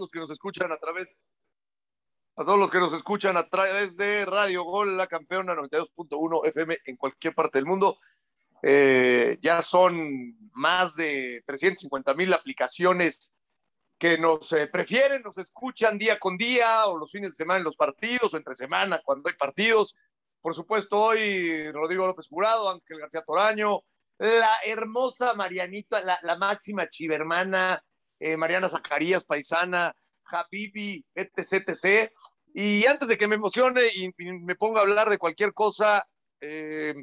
los que nos escuchan a través a todos los que nos escuchan a través de Radio Gol, la campeona 92.1 FM en cualquier parte del mundo. Eh, ya son más de 350 mil aplicaciones que nos eh, prefieren, nos escuchan día con día o los fines de semana en los partidos o entre semana cuando hay partidos. Por supuesto, hoy Rodrigo López Jurado, Ángel García Toraño, la hermosa Marianita, la, la máxima chivermana, eh, Mariana Zacarías, paisana, Habibi, etc. Y antes de que me emocione y, me ponga a hablar de cualquier cosa, eh,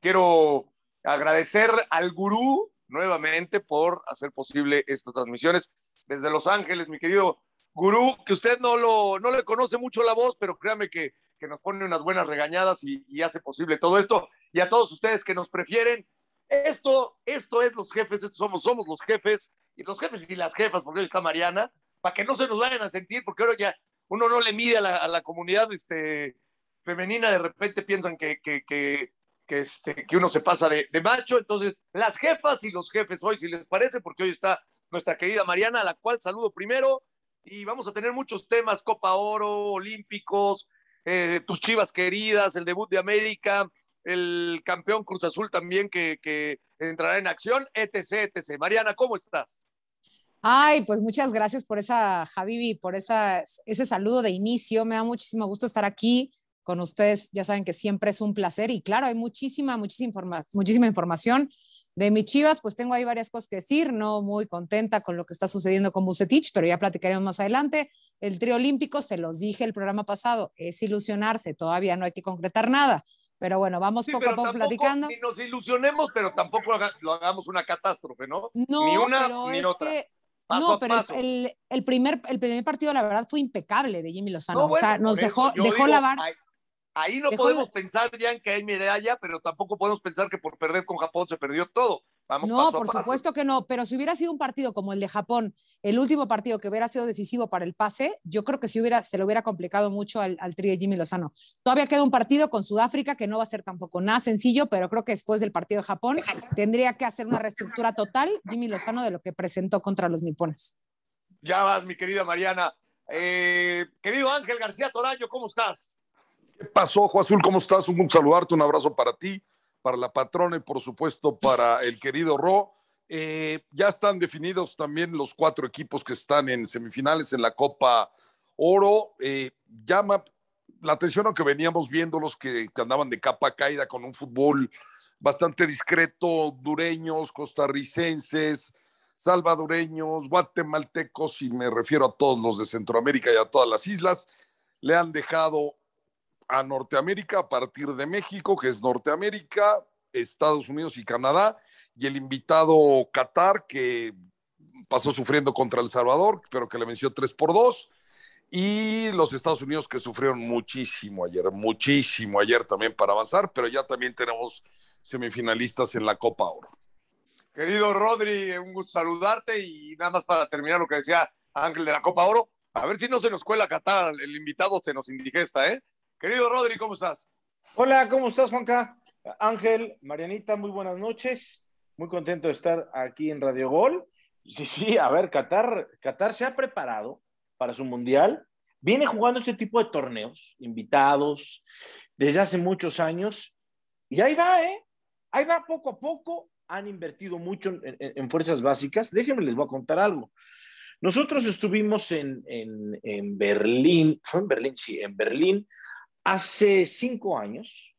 quiero agradecer al gurú nuevamente por hacer posible estas transmisiones desde Los Ángeles, mi querido gurú, que usted no, lo, no le conoce mucho la voz, pero créame que, que nos pone unas buenas regañadas y, y, hace posible todo esto. Y a todos ustedes que nos prefieren, esto, esto es los jefes, estos somos, somos los jefes, y los jefes y las jefas, porque hoy está Mariana, para que no se nos vayan a sentir, porque ahora ya uno no le mide a la, comunidad este, femenina, de repente piensan que, que, que, que, este, uno se pasa de, de, macho. Entonces, las jefas y los jefes hoy, si les parece, porque hoy está nuestra querida Mariana, a la cual saludo primero, y vamos a tener muchos temas, Copa Oro, Olímpicos, eh, tus chivas queridas, el debut de América, el campeón Cruz Azul también que, que entrará en acción, etc, etc. Mariana, ¿cómo estás? Ay, pues muchas gracias por esa, Javibi, por esa, ese saludo de inicio. Me da muchísimo gusto estar aquí con ustedes. Ya saben que siempre es un placer y claro, hay muchísima, muchísima, informa muchísima información de mis chivas. Pues tengo ahí varias cosas que decir. No muy contenta con lo que está sucediendo con Bucetich, pero ya platicaremos más adelante. El trío olímpico, se los dije el programa pasado, es ilusionarse. Todavía no hay que concretar nada. Pero bueno, vamos sí, poco a poco platicando. Ni nos ilusionemos, pero tampoco lo hagamos una catástrofe, ¿no? No, ni una pero ni es otra. Que Paso no, pero el, el, primer, el primer partido, la verdad, fue impecable de Jimmy Lozano. No, o sea, bueno, nos dejó, dejó digo, la vara. Ahí, no Dejó podemos la- pensar ya en que hay medalla, pero tampoco podemos pensar que por perder con Japón se perdió todo. Vamos No, paso por paso. supuesto que no, pero si hubiera sido un partido como el de Japón, el último partido que hubiera sido decisivo para el pase, yo creo que sí hubiera, se le hubiera complicado mucho al, al trío de Jimmy Lozano. Todavía queda un partido con Sudáfrica que no va a ser tampoco nada sencillo, pero creo que después del partido de Japón tendría que hacer una reestructura total Jimmy Lozano de lo que presentó contra los nipones. Ya vas, mi querida Mariana. Eh, querido Ángel García Toraño, ¿cómo estás? ¿Qué pasó, Ojo Azul? ¿Cómo estás? Un gusto saludarte, un abrazo para ti, para la patrona y por supuesto para el querido Ro. Eh, ya están definidos también los cuatro equipos que están en semifinales en la Copa Oro. Eh, llama la atención, aunque veníamos viendo los que, andaban de capa caída con un fútbol bastante discreto, dureños, costarricenses, salvadoreños, guatemaltecos, y me refiero a todos los de Centroamérica y a todas las islas, le han dejado a Norteamérica a partir de México, que es Norteamérica, Estados Unidos y Canadá, y el invitado Qatar, que pasó sufriendo contra El Salvador, pero que le venció 3 por 2, y los Estados Unidos que sufrieron muchísimo ayer, muchísimo ayer también para avanzar, pero ya también tenemos semifinalistas en la Copa Oro. Querido Rodri, un gusto saludarte y nada más para terminar lo que decía Ángel de la Copa Oro, a ver si no se nos cuela Qatar, el invitado se nos indigesta, ¿eh? Querido Rodri, ¿cómo estás? Hola, ¿cómo estás, Juanca? Ángel, Marianita, muy buenas noches. Muy contento de estar aquí en Radio Gol. Sí, sí, a ver, Qatar, Qatar se ha preparado para su mundial. Viene jugando este tipo de torneos, invitados, desde hace muchos años. Y ahí va, ¿eh? Ahí va poco a poco. Han invertido mucho en, en, en fuerzas básicas. Déjenme, les voy a contar algo. Nosotros estuvimos en, en, Berlín, fue en Berlín, sí, en Berlín, hace cinco años,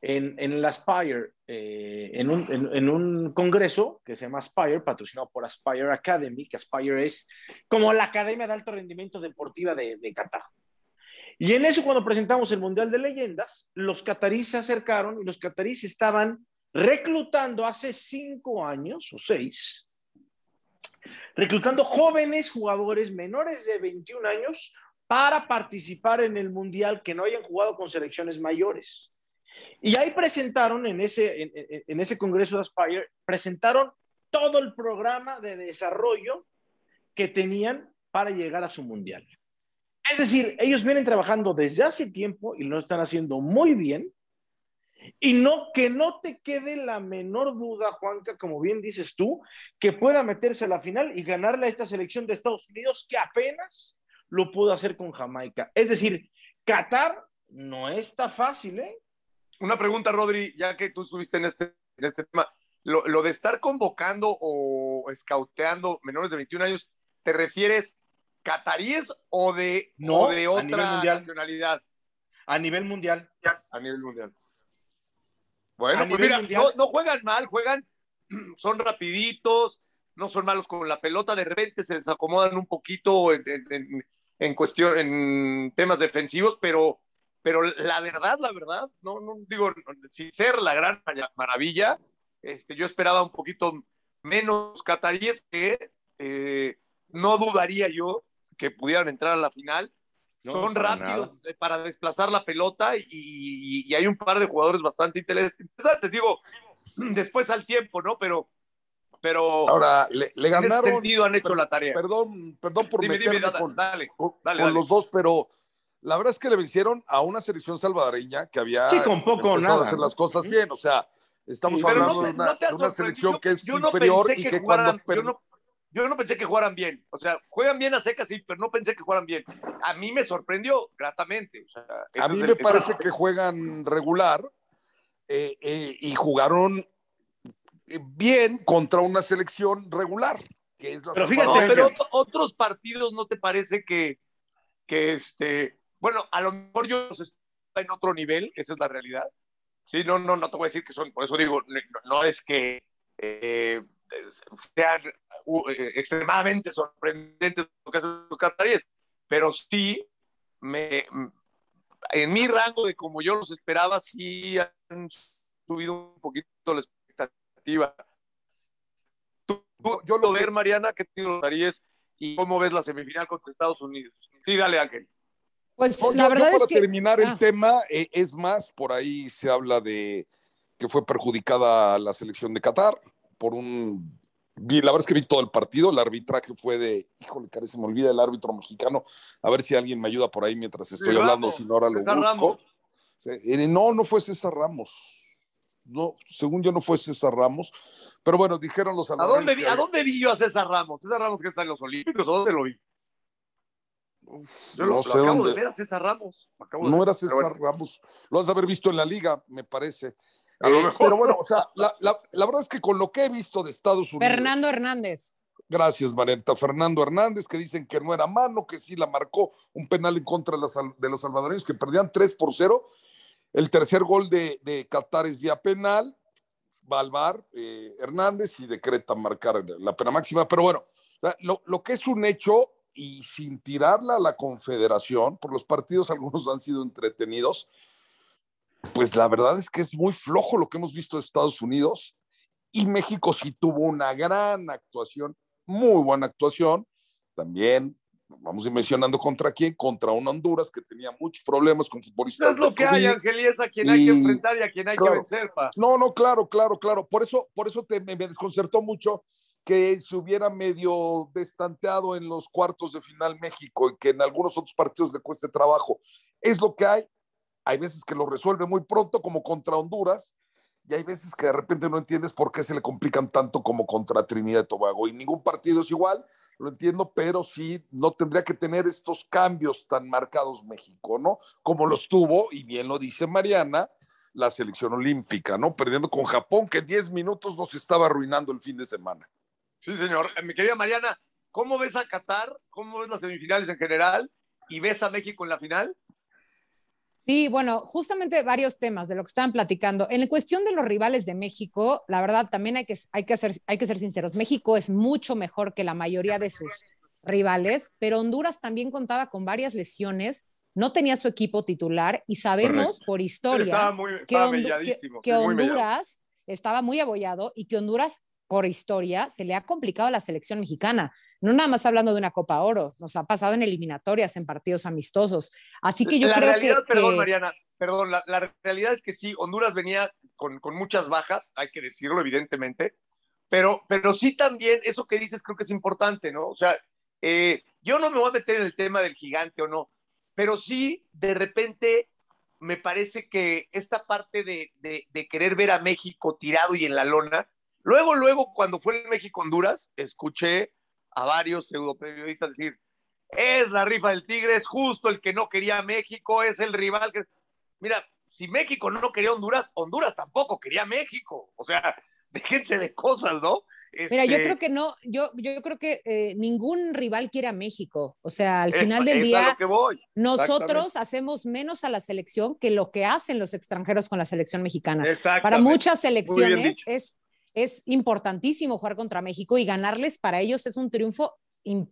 en, en la Aspire, eh, en, un, en, un, congreso que se llama Aspire, patrocinado por Aspire Academy, que Aspire es como la Academia de Alto Rendimiento Deportiva de, de Qatar. Y en eso, cuando presentamos el Mundial de Leyendas, los cataríes se acercaron y los cataríes estaban reclutando hace cinco años o seis, reclutando jóvenes jugadores menores de 21 años para participar en el Mundial que no hayan jugado con selecciones mayores. Y ahí presentaron en ese, en, ese Congreso de Aspire, presentaron todo el programa de desarrollo que tenían para llegar a su Mundial. Es decir, ellos vienen trabajando desde hace tiempo y lo están haciendo muy bien. Y no, que no te quede la menor duda, Juanca, como bien dices tú, que pueda meterse a la final y ganarle a esta selección de Estados Unidos que apenas lo pudo hacer con Jamaica. Es decir, Qatar no está fácil, ¿eh? Una pregunta, Rodri, ya que tú estuviste en este, en este tema. Lo, lo de estar convocando o escauteando menores de 21 años, ¿te refieres cataríes o de, No, o de otra nacionalidad? A nivel mundial. A nivel mundial. Bueno, A pues mira. No, no juegan mal, juegan, son rapiditos, no son malos con la pelota, de repente se desacomodan un poquito en, en- en- en cuestión, en temas defensivos, pero, pero la verdad, la verdad, no, no digo, sin ser la gran mara- maravilla, este, yo esperaba un poquito menos cataríes que eh, no dudaría yo que pudieran entrar a la final. No, Son para rápidos eh, para desplazar la pelota y, y- y hay un par de jugadores bastante interesantes. Digo, después al tiempo, ¿no? Pero, pero Ahora, le, le en ese ganaron. sentido han hecho per- la tarea. Perdón, perdón por dime, meterme dime, da- con, dale. con- dale, con dale. los dos, pero la verdad es que le vencieron a una selección salvadoreña que había Sí, con poco o empezado nada, a hacer las cosas bien. O sea, estamos Sí, hablando no, de una, no de una selección que es Yo inferior y que que jugaran- cuando per- yo no, yo no pensé que jugaran bien. O sea, juegan bien a secas, sí, pero no pensé que jugaran bien. A mí me sorprendió gratamente. O sea, ese A mí me el- parece que juegan regular eh, eh, y jugaron bien contra una selección regular, que es la Pero fíjate, pero ot- otros partidos no te parece que, que este, bueno, a lo mejor yo los esperaba en otro nivel, esa es la realidad. Sí, no, no, no te voy a decir que son, por eso digo, no, no es que eh, sean uh, eh, extremadamente sorprendentes lo que hacen los cataríes, pero sí me, en mi rango de como yo los esperaba, sí han subido un poquito la expectativa. Tú, tú- yo lo ver, Mariana, ¿qué te lo darías y cómo ves la semifinal contra Estados Unidos? Sí, dale, Ángel. Pues No, la yo- yo verdad es para que terminar Ah. el tema, eh, es más, por ahí se habla de que fue perjudicada la selección de Qatar por un... vi- La verdad es que vi todo el partido, el arbitraje fue de, híjole, cara, se me olvida el árbitro mexicano, a ver si alguien me ayuda por ahí mientras estoy Sí, hablando, si no ahora lo César busco. Ramos. Sí, eh, No, no fue César Ramos. No, según yo no fue César Ramos, pero bueno, dijeron los ¿A dónde, vi, que- ¿A dónde vi yo a César Ramos? ¿César Ramos que está en los Olímpicos? ¿A dónde lo vi? Yo lo, no sé lo acabo dónde. de ver a César Ramos. Acabo de No ver. era César bueno, Ramos. Lo has de haber visto en la liga, me parece. A lo Eh. Pero bueno, o sea, la, la- la verdad es que con lo que he visto de Estados Unidos. Fernando Hernández. Gracias, Marenta. Fernando Hernández, que dicen que no era mano, que sí la marcó un penal en contra de, de los salvadoreños, que perdían 3 por 0. El tercer gol de, de Qatar es vía penal. Va eh, Hernández y decreta marcar la pena máxima. Pero bueno, lo, lo que es un hecho, y sin tirarla a la confederación, por los partidos algunos han sido entretenidos, pues la verdad es que es muy flojo lo que hemos visto de Estados Unidos. Y México sí tuvo una gran actuación, muy buena actuación. También, vamos a ir mencionando contra quién, contra una Honduras que tenía muchos problemas con futbolistas. es lo que hay. Ángel, y es a quien hay que Y- enfrentar y a quien hay claro. que vencer, pa. No, no, claro, claro, claro. Por eso, por eso te, me, me desconcertó mucho que se hubiera medio destanteado en los cuartos de final México y que en algunos otros partidos le cueste trabajo. Es lo que hay. Hay veces que lo resuelve muy pronto, como contra Honduras, y hay veces que de repente no entiendes por qué se le complican tanto como contra Trinidad y Tobago. Y ningún partido es igual, lo entiendo, pero sí no tendría que tener estos cambios tan marcados México, ¿no? Como los tuvo, y bien lo dice Mariana, la selección olímpica, ¿no? Perdiendo con Japón, que en 10 minutos nos estaba arruinando el fin de semana. Sí, señor. Eh, Mi querida Mariana, ¿cómo ves a Qatar? ¿Cómo ves las semifinales en general? ¿Y ves a México en la final? Sí, bueno, justamente varios temas de lo que estaban platicando. En cuestión de los rivales de México, la verdad también hay que, hay que, hacer, hay que ser sinceros. México es mucho mejor que la mayoría de sus rivales, pero Honduras también contaba con varias lesiones, no tenía su equipo titular y sabemos por historia Estaba muy que, Hondu- muy. Honduras estaba muy abollado y que Honduras, por historia, se le ha complicado a la selección mexicana. No nada más hablando de una Copa Oro, nos ha pasado en eliminatorias, en partidos amistosos. Así que yo la creo realidad, que, perdón, que- Mariana, perdón, la, la realidad es que sí, Honduras venía con, con muchas bajas, hay que decirlo, evidentemente, pero, pero sí también, eso que dices creo que es importante, ¿no? O sea, eh, yo no me voy a meter en el tema del gigante o no, pero sí, de repente, me parece que esta parte de, de, querer ver a México tirado y en la lona, luego, luego, cuando fue el México-Honduras, escuché a varios pseudoperiodistas decir, es la rifa del Tigre, es justo el que no quería México, es el rival que... Mira, si México no quería Honduras, Honduras tampoco quería México. O sea, déjense de cosas, ¿no? Mira, yo este creo que no, yo, yo creo que eh, ningún rival quiere a México. O sea, al final del día, nosotros hacemos menos a la selección que lo que hacen los extranjeros con la selección mexicana. Para muchas selecciones es, es importantísimo jugar contra México y ganarles para ellos es un triunfo,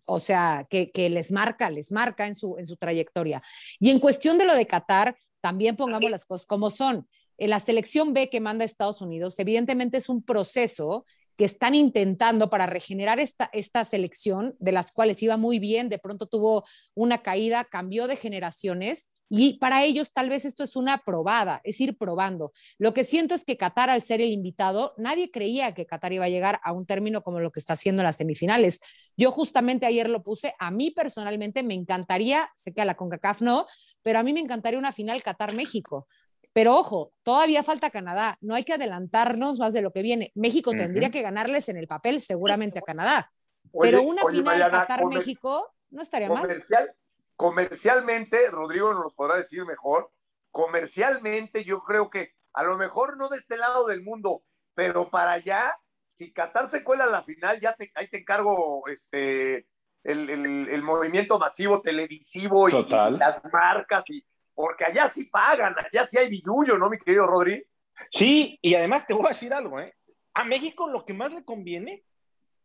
o sea, que, les marca, les marca en su, en su trayectoria. Y en cuestión de lo de Qatar, también pongamos las cosas como son. En la selección B que manda Estados Unidos, evidentemente es un proceso que están intentando para regenerar esta, esta selección, de las cuales iba muy bien, de pronto tuvo una caída, cambió de generaciones y para ellos tal vez esto es una probada, es ir probando. Lo que siento es que Qatar, al ser el invitado, nadie creía que Qatar iba a llegar a un término como lo que está haciendo en las semifinales. Yo justamente ayer lo puse, a mí personalmente me encantaría, sé que a la CONCACAF no, pero a mí me encantaría una final Qatar-México. Pero ojo, todavía falta Canadá, no hay que adelantarnos más de lo que viene. México tendría que ganarles en el papel seguramente a Canadá, pero una final Qatar-México no estaría comercial, mal. Comercialmente, Rodrigo nos podrá decir mejor, comercialmente yo creo que a lo mejor no de este lado del mundo, pero para allá, si Qatar se cuela a la final, ya te, ahí te encargo este, el, movimiento masivo televisivo y, las marcas, y, porque allá sí pagan, allá sí hay billullo, ¿no, mi querido Rodri? Sí, y además te voy a decir algo, ¿eh? A México lo que más le conviene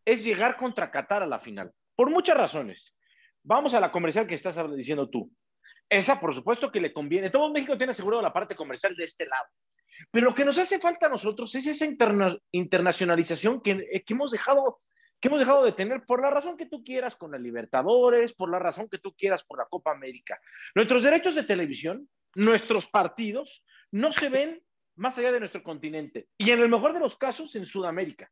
es llegar contra Qatar a la final, por muchas razones. Vamos a la comercial que estás diciendo tú. Esa, por supuesto, que le conviene. Todo México tiene asegurado la parte comercial de este lado. Pero lo que nos hace falta a nosotros es esa internacionalización que, que hemos dejado que hemos dejado de tener por la razón que tú quieras con la Libertadores, por la razón que tú quieras por la Copa América. Nuestros derechos de televisión, nuestros partidos, no se ven más allá de nuestro continente y en el mejor de los casos en Sudamérica.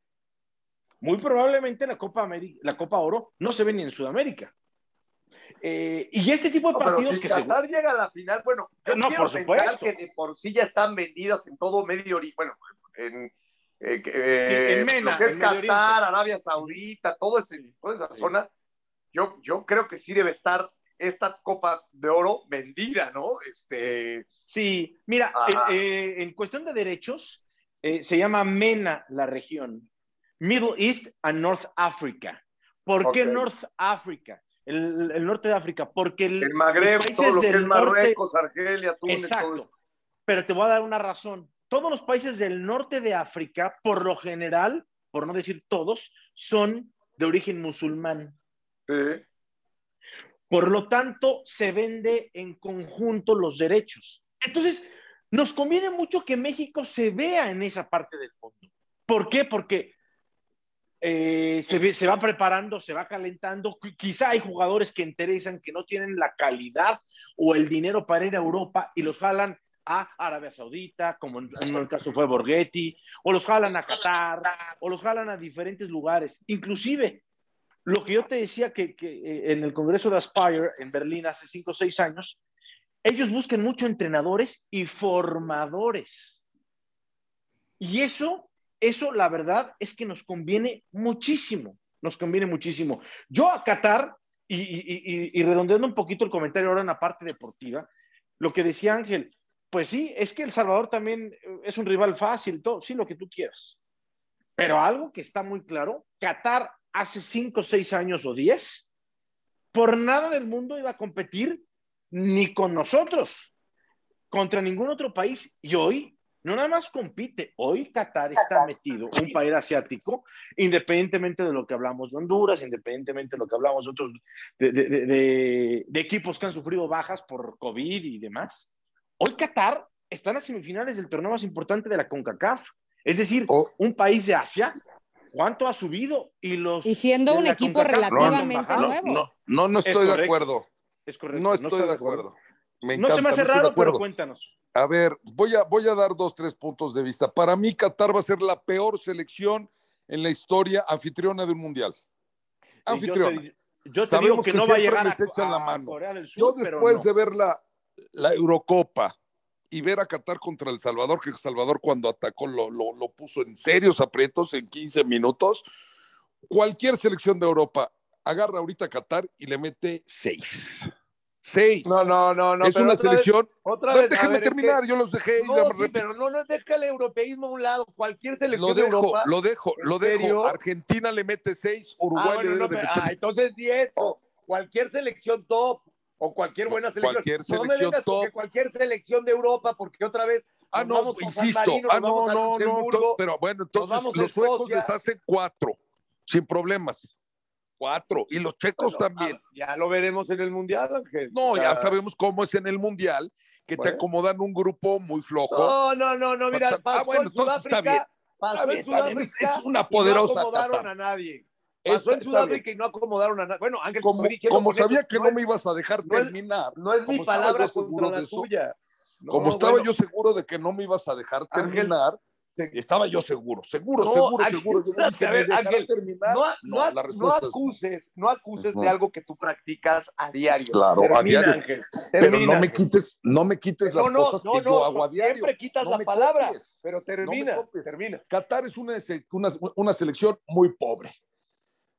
Muy probablemente la Copa, América, la Copa Oro no se ve ni en Sudamérica. Eh, y este tipo de partidos que se llega a la final, bueno, yo no, por supuesto. que de por sí ya están vendidas en todo Medio Oriente, bueno, en, eh, eh, en Mena, lo que es Qatar, Arabia Saudita, todo ese, toda esa zona, yo, yo creo que sí debe estar esta Copa de Oro vendida, ¿no? Este... Sí, mira, eh, en cuestión de derechos, se llama MENA la región, Middle East and North Africa. ¿Por qué North Africa? El, norte de África, porque el, Magreb, todo lo que es Marruecos, Argelia, Túnez, Exacto. Pero te voy a dar una razón todos los países del norte de África, por lo general, por no decir todos, son de origen musulmán. Por lo tanto, se vende en conjunto los derechos. Entonces, nos conviene mucho que México se vea en esa parte del mundo. ¿Por qué? Porque eh, se, se, va preparando, se va calentando. Quizá hay jugadores que interesan, que no tienen la calidad o el dinero para ir a Europa y los jalan a Arabia Saudita, como en, el caso fue Borghetti, o los jalan a Qatar, o los jalan a diferentes lugares. Inclusive, lo que yo te decía que, que eh, en el Congreso de Aspire en Berlín hace cinco o seis años, ellos buscan mucho entrenadores y formadores. Y eso, eso la verdad es que nos conviene muchísimo, nos conviene muchísimo. Yo a Qatar, y, redondeando un poquito el comentario ahora en la parte deportiva, lo que decía Ángel, pues sí, es que El Salvador también eh, es un rival fácil, todo, sí, lo que tú quieras. Pero algo que está muy claro, Qatar hace cinco, seis años o diez, por nada del mundo iba a competir ni con nosotros, contra ningún otro país. Y hoy no nada más compite, hoy Qatar está metido, un país asiático, independientemente de lo que hablamos de Honduras, independientemente de lo que hablamos de otros, de equipos que han sufrido bajas por COVID y demás. Hoy Qatar está en las semifinales del torneo más importante de la CONCACAF. Es decir, oh. un país de Asia, ¿cuánto ha subido? Y, los y siendo un equipo relativamente nuevo. No, no, estoy de acuerdo. Es correcto. No estoy, de acuerdo. No se me hace raro, pero cuéntanos. A ver, voy a, voy a dar dos, tres puntos de vista. Para mí, Qatar va a ser la peor selección en la historia anfitriona del Mundial. Anfitriona. Yo te, digo que, no va a llegar a, la mano. Yo después de ver la, la Eurocopa, y ver a Qatar contra El Salvador, que El Salvador cuando atacó lo, lo, lo puso en serios aprietos en 15 minutos. Cualquier selección de Europa agarra ahorita a Qatar y le mete seis. Seis. No, no, no, no. es una selección. Vez, otra no, vez, déjame ver, terminar, es que, yo los dejé. No, sí, pero no, no, deja el europeísmo a un lado. Cualquier selección lo dejo, de Europa. Lo dejo, lo dejo. serio? Argentina le mete seis, Uruguay ah, bueno, le no, debe de pero, meter ah, entonces 10. O cualquier selección top o cualquier buena selección. Cualquier no selección me vengas top. cualquier selección de Europa, porque otra vez. Ah, nos no, vamos insisto. Marino, ah, no, no, no. Pero bueno, entonces los suecos les hacen cuatro, sin problemas. Cuatro. Y los checos Bueno, también. ya lo veremos en el Mundial, Ángel. No, O ya sabemos cómo es en el Mundial, que te acomodan un grupo muy flojo. No, no, no, no, mira, Ah, pasó bueno, en está Sudáfrica, bien. pasó Está bien, en es- Sudáfrica es una y no poderosa acomodaron a nadie. Pasó en Sudáfrica y no acomodaron a nadie. Bueno, Ángel, Como, estoy diciendo como sabía que no es- me ibas a dejar no terminar, No es como mi palabra contra la. No, como estaba yo seguro de que no me ibas a dejar terminar, te- estaba yo seguro, seguro, No, seguro, Ángel, seguro. Yo no dije, a ¿me ver, dejará Ángel, terminar? no, no, la no acuses, no acuses de algo que tú practicas a diario. Claro, a diario. Ángel, Pero no me quites, no me quites No, las no, cosas no, que no, yo hago a diario. Siempre quitas No la palabra, copies. pero termina, termina. Qatar es una, una, una selección muy pobre.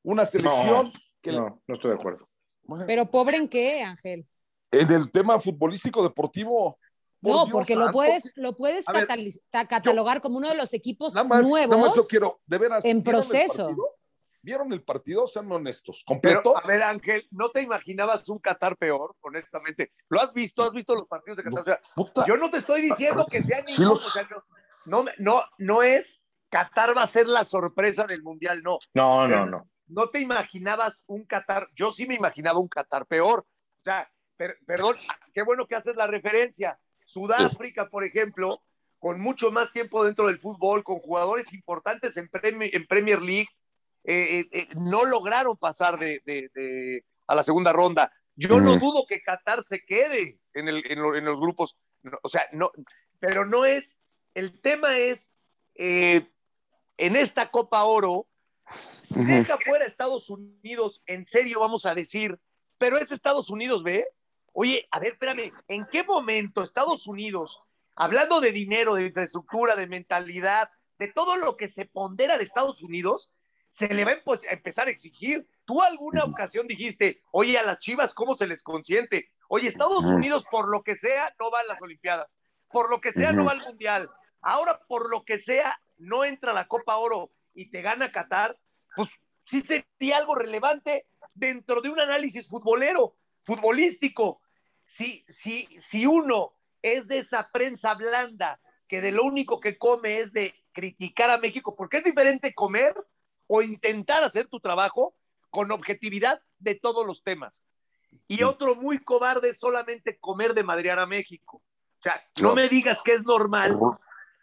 Una selección que No, no estoy de acuerdo. Bueno, Pero pobre en qué, Ángel. en el tema futbolístico deportivo. Por No, Dios porque lo puedes, lo puedes ver, catalogar como uno de los equipos Nada más, nuevos. nada más yo quiero, de veras. en ¿vieron el proceso. ¿Vieron el partido? Sean honestos. Pero, ¿Completo? a ver, Ángel, ¿no te imaginabas un Qatar peor, honestamente? ¿Lo has visto? ¿Has visto los partidos de Qatar? O sea, Puta, yo no te estoy diciendo que sea Sí ninguno, los- o sea, no, no, no, no es Qatar va a ser la sorpresa del Mundial, no. No, Pero no, no. No te imaginabas un Qatar, yo sí me imaginaba un Qatar peor. O sea, per- perdón, qué bueno que haces la referencia. Sudáfrica, por ejemplo, con mucho más tiempo dentro del fútbol, con jugadores importantes en, Premi- en Premier League, eh, eh, eh, no lograron pasar de, de- de- a la segunda ronda. Yo no Ujú. dudo que Qatar se quede en, el- en lo- en los grupos, o sea, no, pero no es, el tema es, eh, en esta Copa Oro, deja fuera Estados Unidos, en serio vamos a decir, pero es Estados Unidos, ¿ve? Oye, a ver, espérame, ¿en qué momento Estados Unidos, hablando de dinero, de infraestructura, de mentalidad, de todo lo que se pondera de Estados Unidos, se le va a empezar a exigir? Tú alguna ocasión dijiste, oye, a las Chivas, ¿cómo se les consiente? Oye, Estados. Unidos, por lo que sea, no va a las Olimpiadas, por lo que sea, no va al Mundial. Ahora, por lo que sea, no entra a la Copa Oro y te gana Qatar, pues sí sería algo relevante dentro de un análisis futbolero, futbolístico. Si, si, si uno es de esa prensa blanda que de lo único que come es de criticar a México, porque es diferente comer o intentar hacer tu trabajo con objetividad de todos los temas. Y otro muy cobarde es solamente comer de madrear a México. O sea, no No. me digas que es normal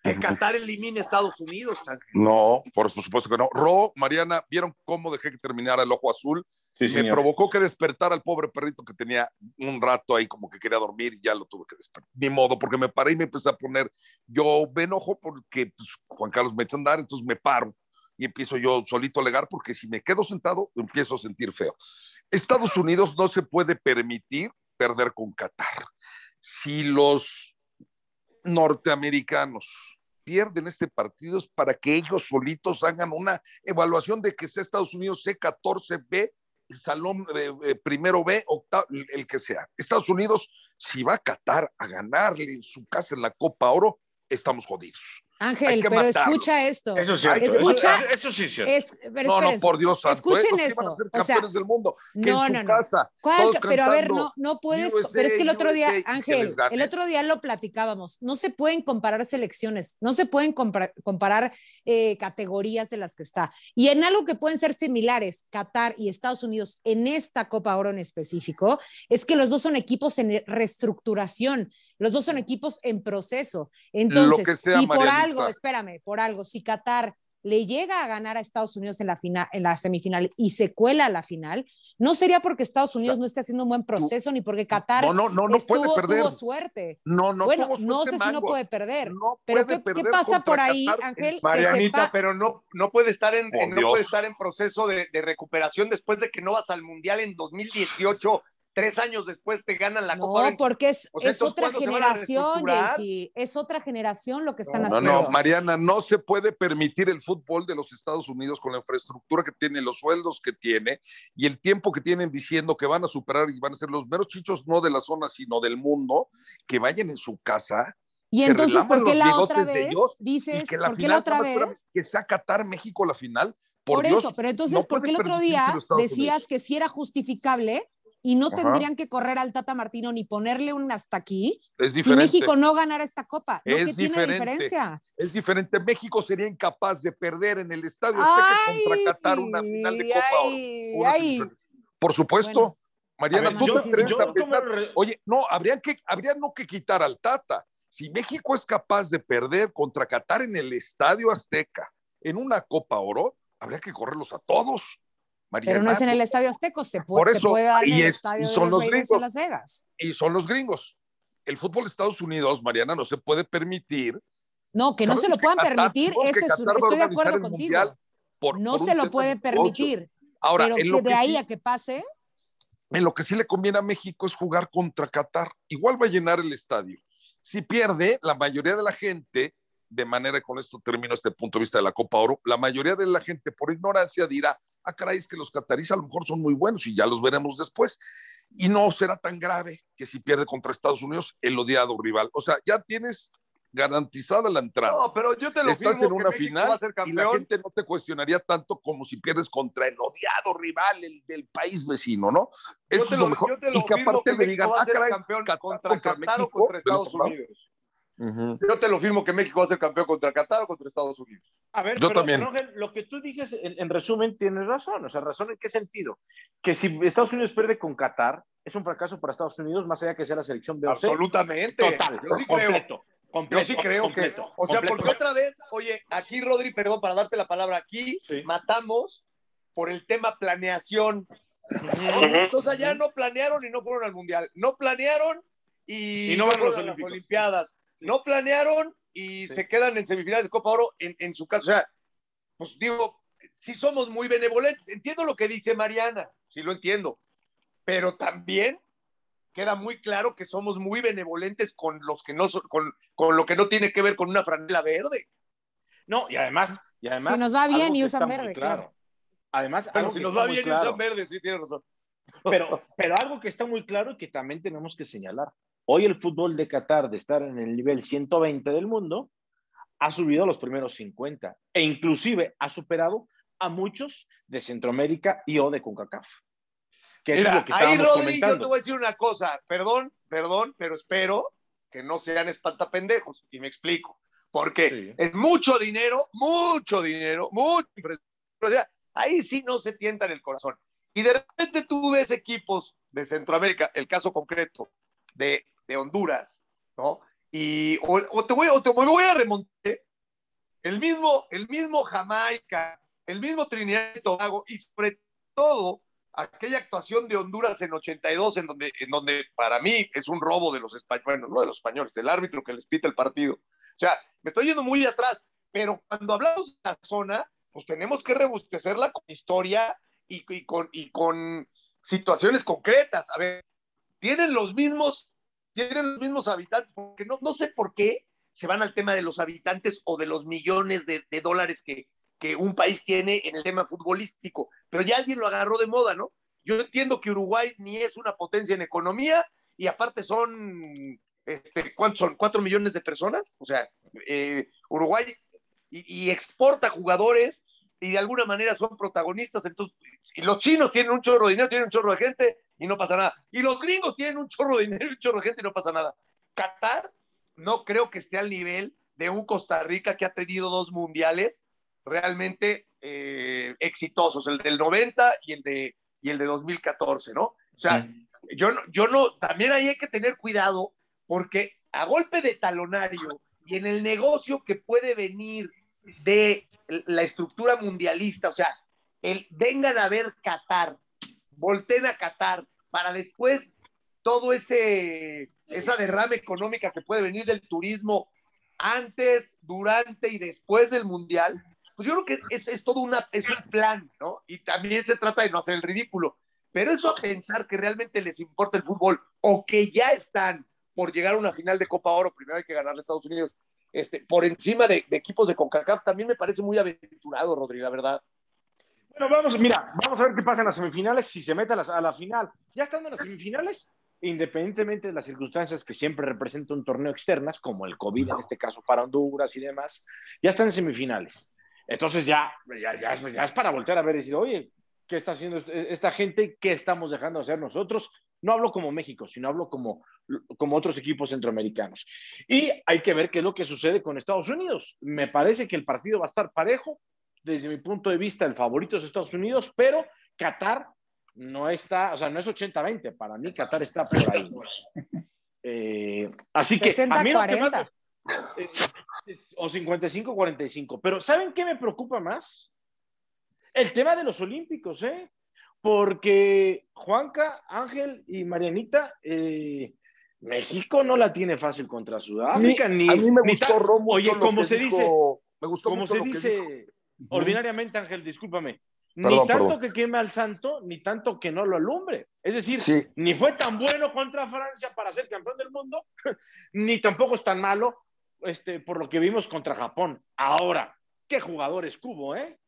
que Qatar elimine a Estados Unidos. No, por supuesto que no. Ro, Mariana, ¿vieron cómo dejé que terminara el ojo azul? Sí, Me señor. provocó que despertara al pobre perrito que tenía un rato ahí como que quería dormir y ya lo tuve que despertar. Ni modo, porque me paré y me empecé a poner, yo me enojo porque pues, Juan Carlos me echa a andar, entonces me paro y empiezo yo solito a alegar porque si me quedo sentado empiezo a sentir feo. Estados Unidos no se puede permitir perder con Qatar. Si los norteamericanos pierden este partido es para que ellos solitos hagan una evaluación de que sea Estados Unidos C14B, el salón eh, eh, primero B, octavo, el que sea. Estados Unidos, si va a Qatar a ganarle en su casa en la Copa Oro, estamos jodidos. Ángel, pero matarlo. escucha esto. Eso es cierto. Escucha- Eso, eso sí es cierto. Es, pero no, no, por Dios santo. Escuchen estos sí van a esto, ser o sea, campeones del mundo. Que no, en no, su no. casa, ¿Cuál? pero a ver, no, no puedes, USA, pero es que el otro día, USA, que Ángel, el otro día lo platicábamos, no se pueden comparar selecciones, no se pueden compara- comparar eh, categorías de las que está. Y en algo que pueden ser similares, Qatar y Estados Unidos en esta Copa Oro en específico, es que los dos son equipos en reestructuración, los dos son equipos en proceso. Entonces, sea, si por Marianita. algo, espérame, por algo, si Qatar le llega a ganar a Estados Unidos en la, final, en la semifinal y se cuela a la final, no sería porque Estados Unidos no esté haciendo un buen proceso ni porque Qatar No, no, no, no estuvo, puede perder. tuvo suerte. No, no bueno, no sé si no puede perder. No pero puede ¿qué, qué perder pasa por ahí, Qatar. Ángel? Marianita, sepa- pero no, no puede estar en, no puede estar en proceso de, de recuperación después de que no vas al mundial en 2018 tres años después te ganan la no, Copa. No, porque es, o sea, es otra generación, Jessy. Es otra generación lo que están no, haciendo. No, no, Mariana, no se puede permitir el fútbol de los Estados Unidos con la infraestructura que tiene, los sueldos que tiene y el tiempo que tienen diciendo que van a superar y van a ser los meros chichos, no de la zona, sino del mundo, que vayan en su casa y entonces, ¿por qué la otra vez dices, que la ¿por qué la otra vez? Que sea Qatar México la final. Por, por eso, pero entonces, no ¿por qué el otro día decías que sí era justificable y no Ajá. tendrían que correr al Tata Martino ni ponerle un hasta aquí si México no ganara esta copa? ¿No es que tiene diferencia? Es diferente. México sería incapaz de perder en el Estadio Azteca contra Qatar una final de Copa ay, ay. Por supuesto. Bueno, Mariana, ver, ¿tú yo, te atreves yo, a pensar? re... Oye, no, habrían que, habría no que quitar al Tata. Si México es capaz de perder contra Qatar en el Estadio Azteca en una Copa Oro, habría que correrlos a todos. Pero no es en el Estadio Azteca, se puede, Por eso, se puede dar en el es- Estadio de son los los Raiders de. Las Vegas. Y son los gringos. El fútbol de Estados Unidos, Mariana, no se puede permitir. No, que no se lo puedan Qatar- permitir, ese es, estoy de acuerdo contigo. Por- no por se lo puede permitir. Ahora, pero en lo que de ahí sí- a que pase, en lo que sí le conviene a México es jugar contra Qatar. Igual va a llenar el estadio. Si pierde, la mayoría de la gente, de manera, con esto termino este punto de vista de la Copa Oro, la mayoría de la gente por ignorancia dirá, ah, caray, es que los cataríes a lo mejor son muy buenos y ya los veremos después. Y no será tan grave que si pierde contra Estados Unidos, el odiado rival. O sea, ya tienes garantizada la entrada. No, pero yo te lo Estás firmo en una que final va a ser y la gente no te cuestionaría tanto como si pierdes contra el odiado rival el del país vecino, ¿no? Yo Eso te es lo, lo mejor. yo te lo y que aparte que le digan, ah, caray, campeón Qatar contra contra Qatar o México, contra Estados demás. Yo te lo firmo que México va a ser campeón contra Qatar o contra Estados Unidos. A ver, Yo pero, también. pero, Ángel, lo que tú dices, en, en resumen, tienes razón. O sea, ¿razón en qué sentido? Que si Estados Unidos pierde con Qatar, es un fracaso para Estados Unidos, más allá que sea la selección de Absolutamente. Total, Yo sí creo. completo, Yo completo, sí creo completo, que. O sea, completo. porque otra vez, oye, aquí, Rodri, perdón, para darte la palabra, aquí Sí. matamos por el tema planeación. Entonces allá no planearon y no fueron al mundial. No planearon y, Y no van a las. Olimpiadas. No planearon y Sí. se quedan en semifinales de Copa Oro en, en su caso. O sea, pues digo, sí somos muy benevolentes. Entiendo lo que dice Mariana, sí lo entiendo. Pero también queda muy claro que somos muy benevolentes con los que no son, con, con lo que no tiene que ver con una franela verde. No, y además, y además Si nos va bien y usan verde, claro. Además, Bueno, algo si nos va bien y claro, usan verde, sí tiene razón. Pero, pero algo que está muy claro y que también tenemos que señalar. Hoy el fútbol de Qatar, de estar en el nivel 120 del mundo, ha subido a los primeros 50 e inclusive ha superado a muchos de Centroamérica y o de CONCACAF. Que Mira, es lo que ahí, Rodri, yo te voy a decir una cosa. Perdón, perdón, pero espero que no sean espantapendejos. Y me explico. Porque Sí. es mucho dinero, mucho dinero, mucho. O sea, ahí sí no se tientan el corazón. Y de repente tú ves equipos de Centroamérica, el caso concreto de, de Honduras, ¿no? Y o, o te voy, o te me voy a remontar el mismo, el mismo Jamaica, el mismo Trinidad y Tobago, y sobre todo aquella actuación de Honduras en 82, en donde, en donde para mí es un robo de los españoles, bueno, no de los españoles, del árbitro que les pita el partido. O sea, me estoy yendo muy atrás, pero cuando hablamos de la zona, pues tenemos que rebustecerla con historia y, y con, y con situaciones concretas. A ver, tienen los mismos, tienen los mismos habitantes, porque no, no sé por qué se van al tema de los habitantes o de los millones de, dólares que, que un país tiene en el tema futbolístico, pero ya alguien lo agarró de moda, ¿no? Yo entiendo que Uruguay ni es una potencia en economía y aparte son, este, ¿cuántos son? ¿Cuatro millones de personas? O sea, eh, Uruguay y, y exporta jugadores y de alguna manera son protagonistas. Entonces, y los chinos tienen un chorro de dinero, tienen un chorro de gente y no pasa nada. Y los gringos tienen un chorro de dinero y un chorro de gente y no pasa nada. Qatar no creo que esté al nivel de un Costa Rica que ha tenido dos mundiales realmente eh, exitosos, el del 90 y el de, y el de 2014, ¿no? O sea, yo, no- yo no, también ahí hay que tener cuidado porque a golpe de talonario y en el negocio que puede venir de la estructura mundialista, o sea, el vengan a ver Qatar, volteen a Qatar, para después todo ese esa derrama económica que puede venir del turismo antes, durante y después del mundial, pues yo creo que es, es todo una, es un plan, ¿no? Y también se trata de no hacer el ridículo. Pero eso a pensar que realmente les importa el fútbol o que ya están por llegar a una final de Copa Oro, primero hay que ganarle a Estados Unidos, este, por encima de, de equipos de CONCACAF, también me parece muy aventurado, Rodrigo, la verdad. Bueno, vamos, mira, vamos a ver qué pasa en las semifinales si se mete a la, a la final. Ya estando en las semifinales, independientemente de las circunstancias que siempre representa un torneo externas, como el COVID en este caso para Honduras y demás, ya están en semifinales. Entonces ya, ya, ya, es, ya es para voltear a ver y decir, oye, ¿qué está haciendo esta gente? ¿Qué estamos dejando de hacer nosotros? No hablo como México, sino hablo como, como otros equipos centroamericanos. Y hay que ver qué es lo que sucede con Estados Unidos. Me parece que el partido va a estar parejo. Desde mi punto de vista, el favorito es Estados Unidos, pero Qatar no está, o sea, no es 80-20. Para mí, Qatar está por ahí. Eh, así que 60, a mí lo que 40. más- eh, o 55-45. Pero ¿saben qué me preocupa más? El tema de los Olímpicos, ¿eh? Porque Juanca, Ángel y Marianita, eh, México no la tiene fácil contra Sudáfrica. ni, a mí me ni gustó tan- Ro, mucho Oye, como se dijo- dice, me gustó como mucho se lo que dice dijo. Ordinariamente, Ángel, discúlpame, ni Perdón, tanto perdón. que queme al santo, ni tanto que no lo alumbre. Es decir, Sí. ni fue tan bueno contra Francia para ser campeón del mundo, ni tampoco es tan malo este, por lo que vimos contra Japón. Ahora, qué jugadores cubo, ¿eh?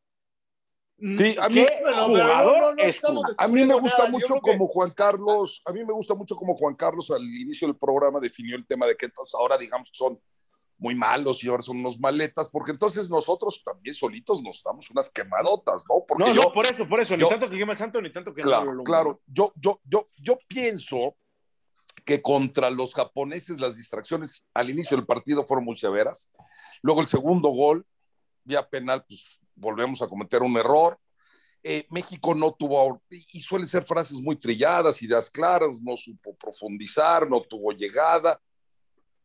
Sí, a mí- ¿Qué Bueno, pero jugador no, no es estamos Cubo? A mí me gusta nada. Mucho que- como Juan Carlos, a mí me gusta mucho como Juan Carlos al inicio del programa definió el tema de que entonces ahora digamos que son muy malos y ahora son unos maletas, porque entonces nosotros también solitos nos damos unas quemadotas, ¿no? Porque No, yo, no, por eso, por eso, yo- ni tanto que queme al santo, ni tanto que no lo claro, alumbre. claro, yo, yo, yo, yo pienso que contra los japoneses las distracciones al inicio del partido fueron muy severas. Luego el segundo gol, vía penal, pues volvemos a cometer un error. Eh, México no tuvo, y suelen ser frases muy trilladas, ideas claras, no supo profundizar, no tuvo llegada,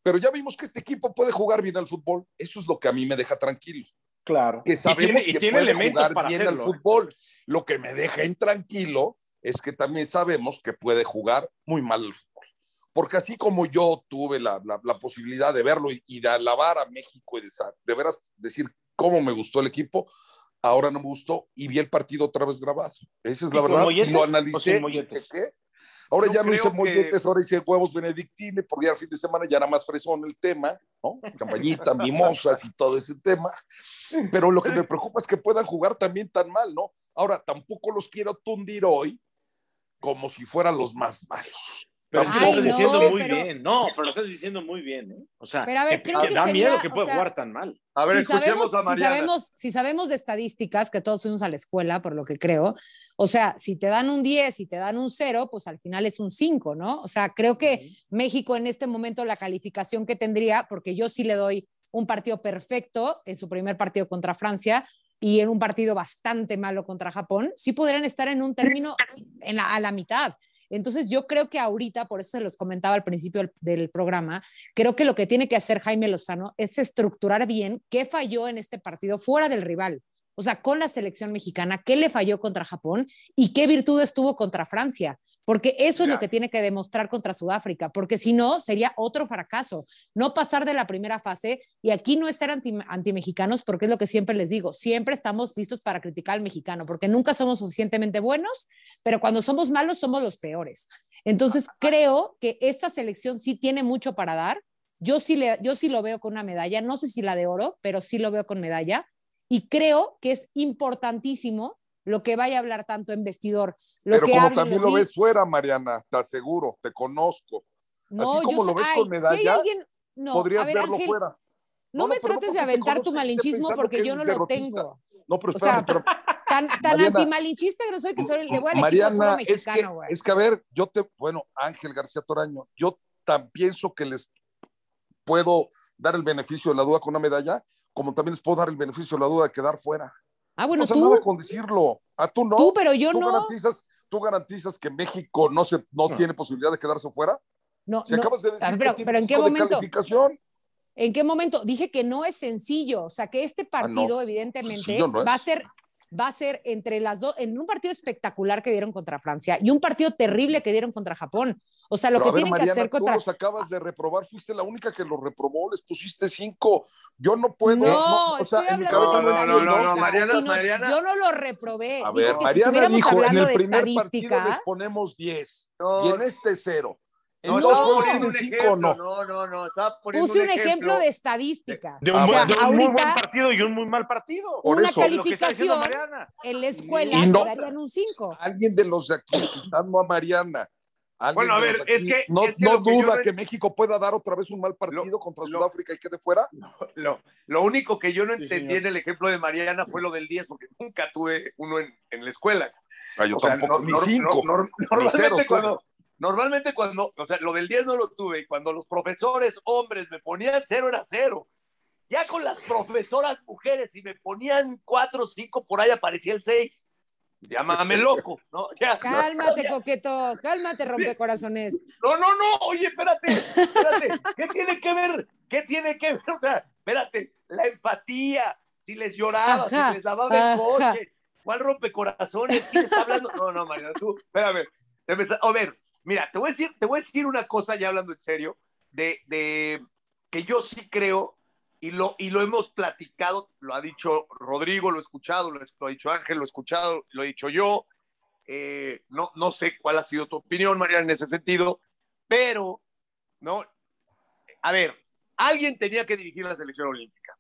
pero ya vimos que este equipo puede jugar bien al fútbol. Eso es lo que a mí me deja tranquilo Claro. que Y sabemos tiene, y que tiene puede elementos jugar para bien hacerlo. al fútbol. Lo que me deja intranquilo es que también sabemos que puede jugar muy mal al fútbol. Porque así como yo tuve la, la- la posibilidad de verlo y, y de alabar a México y de, de veras decir cómo me gustó el equipo, ahora no me gustó y vi el partido otra vez grabado. Esa es ¿Y la verdad. Y molletes lo analicé y molletes? chequé. Ahora ya no hice que- molletes, ahora hice huevos benedictine, porque ya el fin de semana ya era más fresón el tema, ¿no? Campañita, mimosas y todo ese tema. Pero lo que me preocupa es que puedan jugar también tan mal, ¿no? Ahora, tampoco los quiero tundir hoy como si fueran los más malos. Pero es que lo estás no, diciendo muy pero- bien. No, pero lo estás diciendo muy bien, ¿eh? O sea, Pero a ver, creo que que da sería, miedo que o pueda sea, jugar tan mal. A ver, si escuchemos sabemos, a si Mariana. sabemos, si sabemos de estadísticas, que todos fuimos a la escuela, por lo que creo, o sea, si te dan un 10 y te dan un 0, pues al final es un 5, ¿no? O sea, creo que México en este momento la calificación que tendría, porque yo sí le doy un partido perfecto en su primer partido contra Francia y en un partido bastante malo contra Japón, sí podrían estar en un término en la- a la mitad. Entonces yo creo que ahorita, por eso se los comentaba al principio del, programa, creo que lo que tiene que hacer Jaime Lozano es estructurar bien qué falló en este partido fuera del rival. O sea, con la selección mexicana, qué le falló contra Japón y qué virtudes tuvo contra Francia. Porque eso es lo que tiene que demostrar contra Sudáfrica, porque si no, sería otro fracaso. No pasar de la primera fase, y aquí no es ser anti, anti-mexicanos, porque es lo que siempre les digo, siempre estamos listos para criticar al mexicano, porque nunca somos suficientemente buenos, pero cuando somos malos somos los peores. Entonces, creo que esta selección sí tiene mucho para dar. Yo sí, le, yo sí lo veo con una medalla, no sé si la de oro, pero sí lo veo con medalla. Y creo que es importantísimo lo que vaya a hablar tanto en vestidor. Lo Pero que como también lo ves fuera, Mariana, te aseguro, te conozco. No, Así como yo lo ves ay, con medalla, alguien- no, Podrías ver, verlo Ángel, fuera. No, me trates de aventar tu malinchismo porque que yo no lo tengo. No, pero O sea, espérame, pero Tan, tan Mariana, antimalinchista que no soy que soy, le voy al equipo Mariana, puro es que, mexicano, es que a ver, yo te, bueno, Ángel García Toraño, yo tan pienso que les puedo dar el beneficio de la duda con una medalla, como también les puedo dar el beneficio de la duda de quedar fuera. Ah, bueno, no pasa tú, nada con decirlo. A tú no. tú, pero yo ¿Tú, no. garantizas, ¿Tú garantizas que México no, se, no, No. tiene posibilidad de quedarse fuera? No, Si no. acabas de decir ver, que pero, tiene pero ¿en qué momento? ¿En qué momento? Dije que no es sencillo, o sea, que este partido, Ah, no. evidentemente, Sencillo no es. va a ser, va a ser entre las dos, en un partido espectacular que dieron contra Francia y un partido terrible que dieron contra Japón. O sea, lo Pero que a ver, tienen Mariana, que hacer tú contra. los acabas de reprobar, fuiste la única que los reprobó, les pusiste cinco. Yo no puedo. No, o sea, en mi cabeza de no, no, no, no, no, Mariana, sino Mariana. Yo no lo reprobé. A ver, que si Mariana estuviéramos dijo, en hablando el de primer partido estadística, les ponemos 10 No, y en este cero. En no, poniendo tienen un cinco o ejemplo. no. No, no, no. Estaba poniendo puse un ejemplo de estadísticas. De o un, sea, buen- de un muy buen ahorita partido y un muy mal partido. Por una eso. Calificación Mariana. en la escuela Y no- le darían un 5. Alguien de los de aquí, quitando a Mariana. Alguien Bueno, a ver, de es que- no, es que no lo que yo duda no- que México pueda dar otra vez un mal partido contra lo- Sudáfrica y quede fuera. Lo, lo único que yo no Sí, entendí señor. en el ejemplo de Mariana fue lo del 10, porque nunca tuve uno en, en la escuela. Ah, yo O sea, tampoco, no- ni no- cinco. no- no- Ni normalmente cero, cuando, normalmente cuando, o sea, lo del 10 no lo tuve, y cuando los profesores hombres me ponían cero era cero. Ya con las profesoras mujeres, si me ponían cuatro o cinco, por ahí aparecía el 6. Llámame loco, ¿no? Ya, Cálmate, coqueto, cálmate, rompecorazones. No, no, no, oye, espérate, espérate, ¿qué tiene que ver? ¿Qué tiene que ver? O sea, espérate, la empatía, si les lloraba, Ajá, si les lavaba el coche, ¿cuál rompecorazones? ¿Quién está hablando? No, no, Mariana, tú, espérame, a ver, mira, te voy a decir, te voy a decir una cosa ya hablando en serio, de, de que yo sí creo, y lo, y lo hemos platicado, lo ha dicho Rodrigo, lo he escuchado, lo, ha dicho Ángel, lo he escuchado, lo he dicho yo, eh, no, no sé cuál ha sido tu opinión, Mariana, en ese sentido, pero, ¿no? A ver, alguien tenía que dirigir la selección olímpica.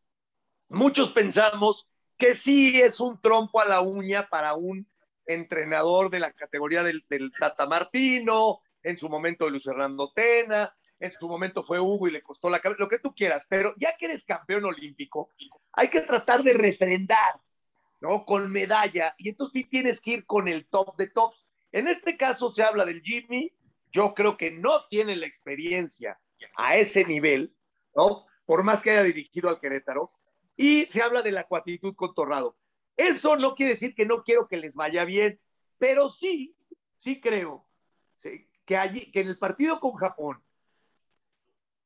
Muchos pensamos que sí es un trompo a la uña para un entrenador de la categoría del, del Tata Martino, en su momento Luis Hernando Tena, en su momento fue Hugo y le costó la cabeza, lo que tú quieras, pero ya que eres campeón olímpico, hay que tratar de refrendar, ¿no? Con medalla, y entonces sí tienes que ir con el top de tops. En este caso se habla del Jimmy, yo creo que no tiene la experiencia a ese nivel, ¿no? Por más que haya dirigido al Querétaro, y se habla de la cuatitud con Torrado. Eso no quiere decir que no quiero que les vaya bien, pero sí, sí creo que, allí, que en el partido con Japón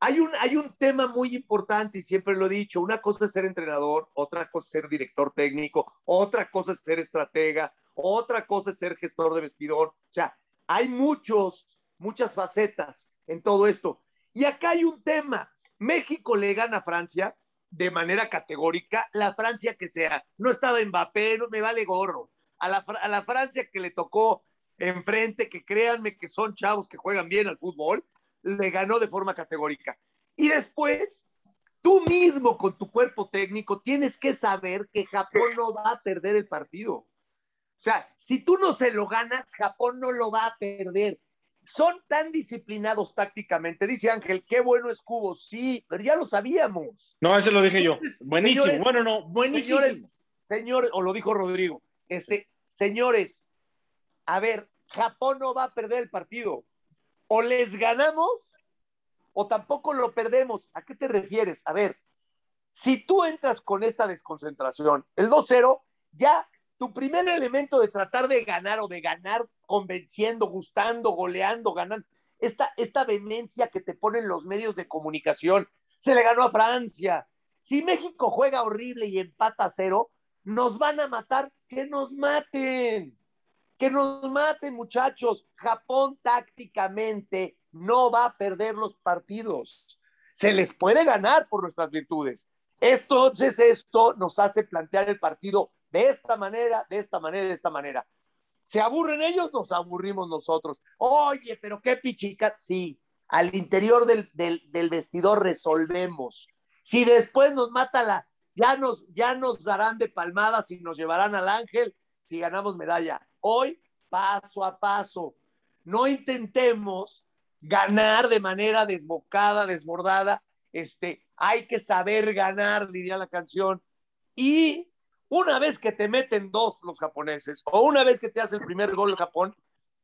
hay un, hay un tema muy importante y siempre lo he dicho, una cosa es ser entrenador, otra cosa es ser director técnico, otra cosa es ser estratega, otra cosa es ser gestor de vestidor. O sea, hay muchos, muchas facetas en todo esto. Y acá hay un tema. México le gana a Francia de manera categórica, la Francia que sea. No estaba Mbappé, no me vale gorro. A la, a la Francia que le tocó enfrente, que créanme que son chavos que juegan bien al fútbol, le ganó de forma categórica. Y después, tú mismo con tu cuerpo técnico tienes que saber que Japón no va a perder el partido. O sea, si tú no se lo ganas, Japón no lo va a perder. Son tan disciplinados tácticamente. Dice Ángel, qué bueno es Cubo. Sí, pero ya lo sabíamos. No, ese lo dije yo. Buenísimo. Señores, bueno, no, buenísimo. Señores, señores, o lo dijo Rodrigo, este, señores, a ver, Japón no va a perder el partido. O les ganamos o tampoco lo perdemos. ¿A qué te refieres? A ver, si tú entras con esta desconcentración, el 2-0, ya tu primer elemento de tratar de ganar o de ganar convenciendo, gustando, goleando, ganando, esta, esta que te ponen los medios de comunicación, se le ganó a Francia. Si México juega horrible y empata a cero, nos van a matar, que nos maten, que nos maten muchachos. Japón tácticamente no va a perder los partidos. Se les puede ganar por nuestras virtudes. Entonces esto nos hace plantear el partido de esta manera, de esta manera, de esta manera. ¿Se aburren ellos? Nos aburrimos nosotros. Oye, pero qué pichica. Sí, al interior del, del, vestidor resolvemos. Si después nos mata la, ya nos, ya nos darán de palmadas y nos llevarán al ángel si ganamos medalla. Hoy, paso a paso. No intentemos ganar de manera desbocada, desbordada. Este, hay que saber ganar, diría la canción. Y una vez que te meten dos los japoneses, o una vez que te hace el primer gol el Japón,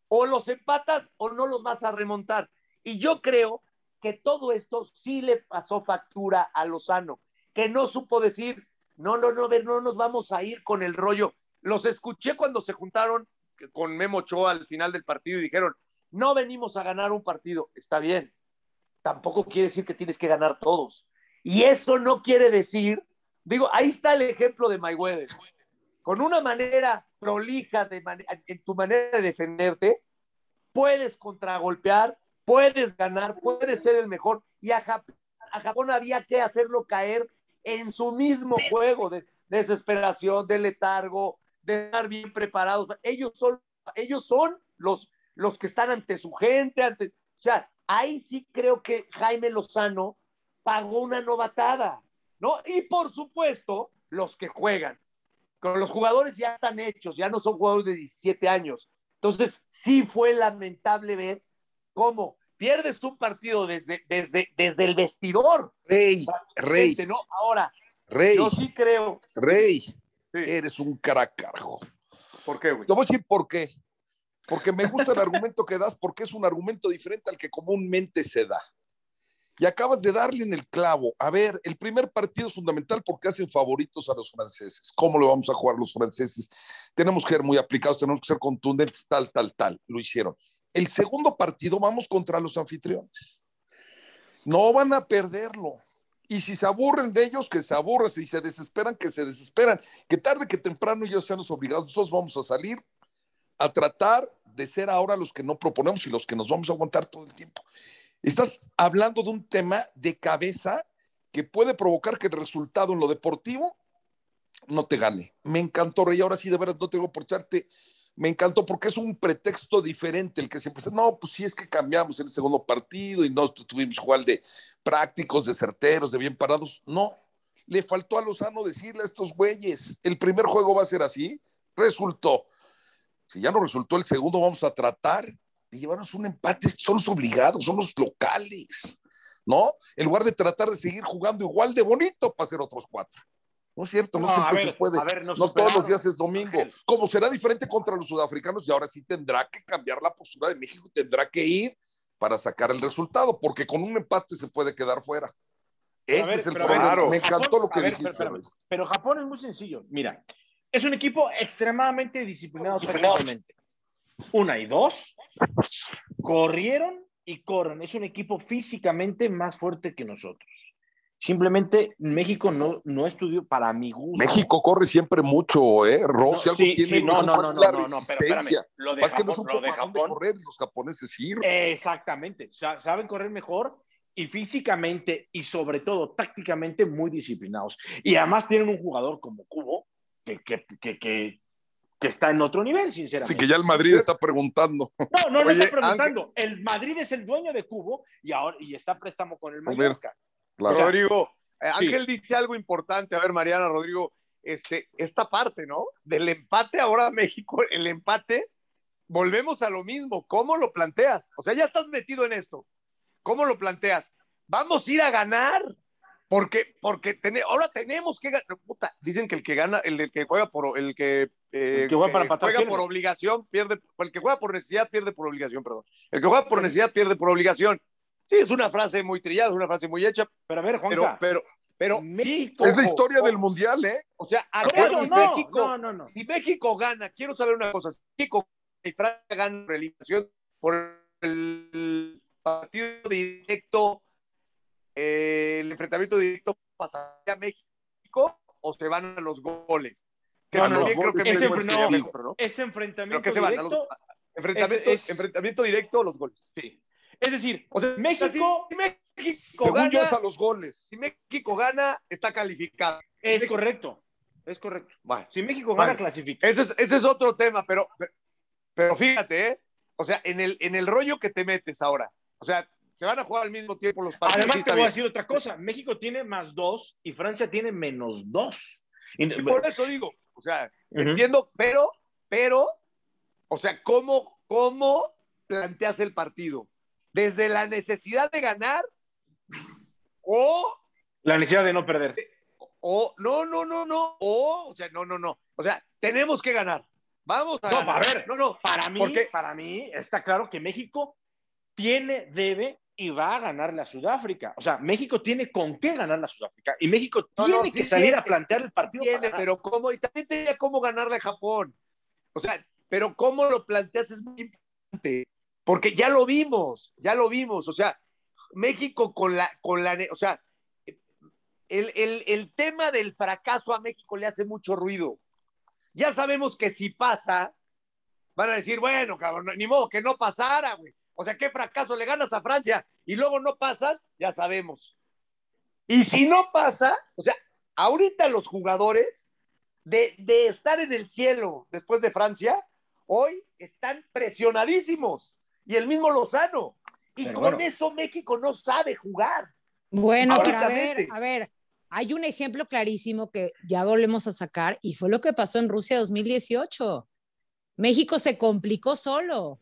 o los empatas o no los vas a remontar. Y yo creo que todo esto sí le pasó factura a Lozano, que no supo decir, no, no, no, ver, no nos vamos a ir con el rollo. Los escuché cuando se juntaron con Memo Ochoa al final del partido y dijeron, no venimos a ganar un partido, está bien. Tampoco quiere decir que tienes que ganar todos. Y eso no quiere decir, digo, ahí está el ejemplo de Mayweather. con una manera prolija de en tu manera de defenderte, puedes contragolpear, puedes ganar, puedes ser el mejor. Y a Japón, había que hacerlo caer en su mismo juego de, desesperación, de letargo, de estar bien preparados. Ellos son, ellos son los, los que están ante su gente, ante, o sea, ahí sí creo que Jaime Lozano pagó una novatada, ¿no? Y por supuesto, los que juegan. Con los jugadores ya están hechos, ya no son jugadores de 17 años. Entonces, sí fue lamentable ver cómo pierdes un partido desde, desde, desde el vestidor. Rey, rey. ¿no? Ahora, rey. Yo sí creo. Rey, eres un caracarjo. ¿Por qué, güey? Te voy a decir por qué. Porque me gusta el argumento que das, porque es un argumento diferente al que comúnmente se da. Y acabas de darle en el clavo. A ver, el primer partido es fundamental porque hacen favoritos a los franceses. ¿Cómo lo vamos a jugar los franceses? Tenemos que ser muy aplicados, tenemos que ser contundentes, tal, tal, tal. Lo hicieron. El segundo partido vamos contra los anfitriones. No van a perderlo. Y si se aburren de ellos, que se aburran. Si se desesperan, que se desesperan. Que tarde que temprano ellos sean los obligados. Nosotros vamos a salir a tratar de ser ahora los que no proponemos y los que nos vamos a aguantar todo el tiempo. Estás hablando de un tema de cabeza que puede provocar que el resultado en lo deportivo no te gane. Me encantó, Rey. Ahora sí, de veras, no tengo por echarte. Me encantó porque es un pretexto diferente el que siempre no, pues sí es que cambiamos en el segundo partido y no estuvimos igual de prácticos, de certeros, de bien parados. No, le faltó a Lozano decirle a estos güeyes, el primer juego va a ser así. Resultó. Si ya no resultó el segundo, vamos a tratar de llevarnos un empate, son los obligados, son los locales, ¿no? En lugar de tratar de seguir jugando igual de bonito para hacer otros cuatro. No es cierto, no, siempre se puede. no todos los días es domingo. Como será diferente contra los sudafricanos, y ahora sí tendrá que cambiar la postura de México, tendrá que ir para sacar el resultado, porque con un empate se puede quedar fuera. Ese es el problema. Me encantó lo que dijiste. pero, Japón es muy sencillo. Mira, es un equipo extremadamente disciplinado. Una y dos, corrieron y corren. Es un equipo físicamente más fuerte que nosotros. Simplemente México no, no estudió para mi gusto. México corre siempre mucho, ¿eh? Rossi no, sí, tiene no, no, no, no, no, pero espérame, lo de Japón, que no lo de Japón, correr los japoneses sí. Exactamente, saben correr mejor y físicamente y sobre todo tácticamente muy disciplinados. Y además tienen un jugador como Cubo que, que, que, que que está en otro nivel, sinceramente. Sí, que ya el Madrid está preguntando. No, no, no está preguntando. El Madrid es el dueño de Cubo y ahora y está préstamo con el Mallorca. Rodrigo, eh, Ángel dice algo importante. A ver, Mariana, Rodrigo, este, esta parte, ¿no? Del empate ahora México, el empate, volvemos a lo mismo. ¿Cómo lo planteas? O sea, ya estás metido en esto. ¿Cómo lo planteas? Vamos a ir a ganar. Porque, porque ahora tenemos que ganar. dicen que el que gana, el, que juega por el que, eh, juega, por obligación, pierde, el que juega por necesidad, pierde por obligación, perdón. El que juega por necesidad, pierde por obligación. Sí, es una frase muy trillada, es una frase muy hecha. Pero a ver, Juanca. Pero, pero, México, es la historia del mundial, ¿eh? O sea, si, México, si México gana, quiero saber una cosa, si México y Francia ganan eliminación por el partido directo eh, el enfrentamiento directo pasaría a México o se van a los goles. Que no, no, creo que ese, no, ese enfrentamiento directo. enfrentamiento, es, enfrentamiento directo los goles. Sí. Es decir, o sea, México, si, México gana, a los goles. Si México gana, está calificado. Es correcto. Es correcto. Bueno, si México gana, clasifica. Ese es, ese es otro tema, pero, pero fíjate, ¿eh? O sea, en el, en el rollo que te metes ahora. O sea, se van a jugar al mismo tiempo los partidos. Además, te voy a decir otra cosa. México tiene más dos y Francia tiene menos dos. Y, por eso digo, o sea, entiendo, pero, pero, o sea, ¿cómo, ¿cómo planteas el partido? ¿Desde la necesidad de ganar o... La necesidad de no perder. O, no, no, no, no, o, o sea, no, no, no. O sea, tenemos que ganar. Vamos a. No, a ver, no, no. Para mí, porque... para mí está claro que México tiene, debe y va a ganarle a Sudáfrica. O sea, México tiene con qué ganar la Sudáfrica y México tiene que salir a plantear el partido. Tiene, pero cómo, y también tenía cómo ganarle a Japón. O sea, pero cómo lo planteas es muy importante, porque ya lo vimos, ya lo vimos. O sea, México con la, con la, o sea, el, el, el tema del fracaso a México le hace mucho ruido. ya sabemos que si pasa, van a decir, bueno, cabrón, ni modo que no pasara, güey. O sea, qué fracaso, le ganas a Francia y luego no pasas, ya sabemos. Y si no pasa, o sea, ahorita los jugadores de, de estar en el cielo después de Francia, hoy están presionadísimos. Y el mismo Lozano. Y Pero con bueno. eso México no sabe jugar. Bueno, pero a ver, a ver, hay un ejemplo clarísimo que ya volvemos a sacar y fue lo que pasó en Rusia 2018. México se complicó solo.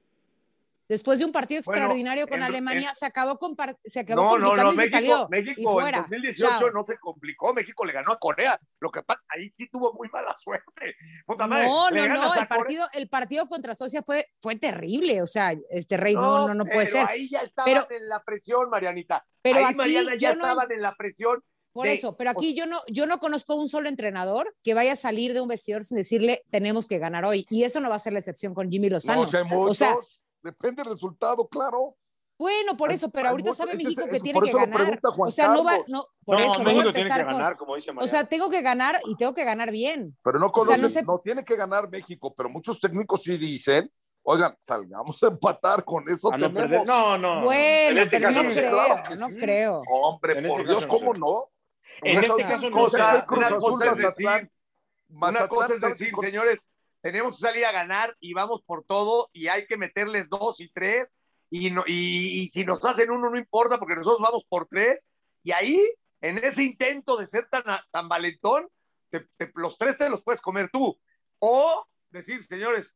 Después de un partido Bueno, extraordinario con en- Alemania, en- se acabó, compar- se acabó No, no, complicando no, y se México, salió. y México en fuera. 2018 Chao. no se complicó, México le ganó a Corea. Lo que pasa, ahí sí tuvo muy mala suerte. Puta madre, No, no, no, el partido, el partido contra Suecia fue, fue terrible, o sea, este rey, no, no, no puede pero ser. Ahí ya estaban Pero- en la presión, Marianita. Pero ahí aquí Mariana ya no- estaban en la presión. Por de- eso, pero aquí yo no, yo no conozco un solo entrenador que vaya a salir de un vestidor sin decirle tenemos que ganar hoy. Y eso no va a ser la excepción con Jimmy Lozano. No, o sea, hay muchos. O sea, Depende del resultado, claro. bueno, por eso, pero ahorita sabe México que tiene que ganar. O sea, no va, no, por No, eso, no va a México tiene que empezar con- ganar, como dice O sea, tengo que ganar y tengo que ganar bien. Pero no sea, conocen, no tiene que ganar México, pero muchos técnicos sí dicen, oigan, salgamos a empatar, con eso A no tenemos. No, no. Bueno, en este pero caso no creo, no sí. creo. Hombre, En por este Dios, ¿cómo no? En Una este cosa- caso no Una cosa es decir- Mazatlán. Una Mazatlán cosa es sabe decir, que con- señores, tenemos que salir a ganar y vamos por todo y hay que meterles dos y tres y, no, y, y si nos hacen uno no importa porque nosotros vamos por tres y ahí, en ese intento de ser tan, tan valentón, te- te- los tres te los puedes comer tú. O decir, señores,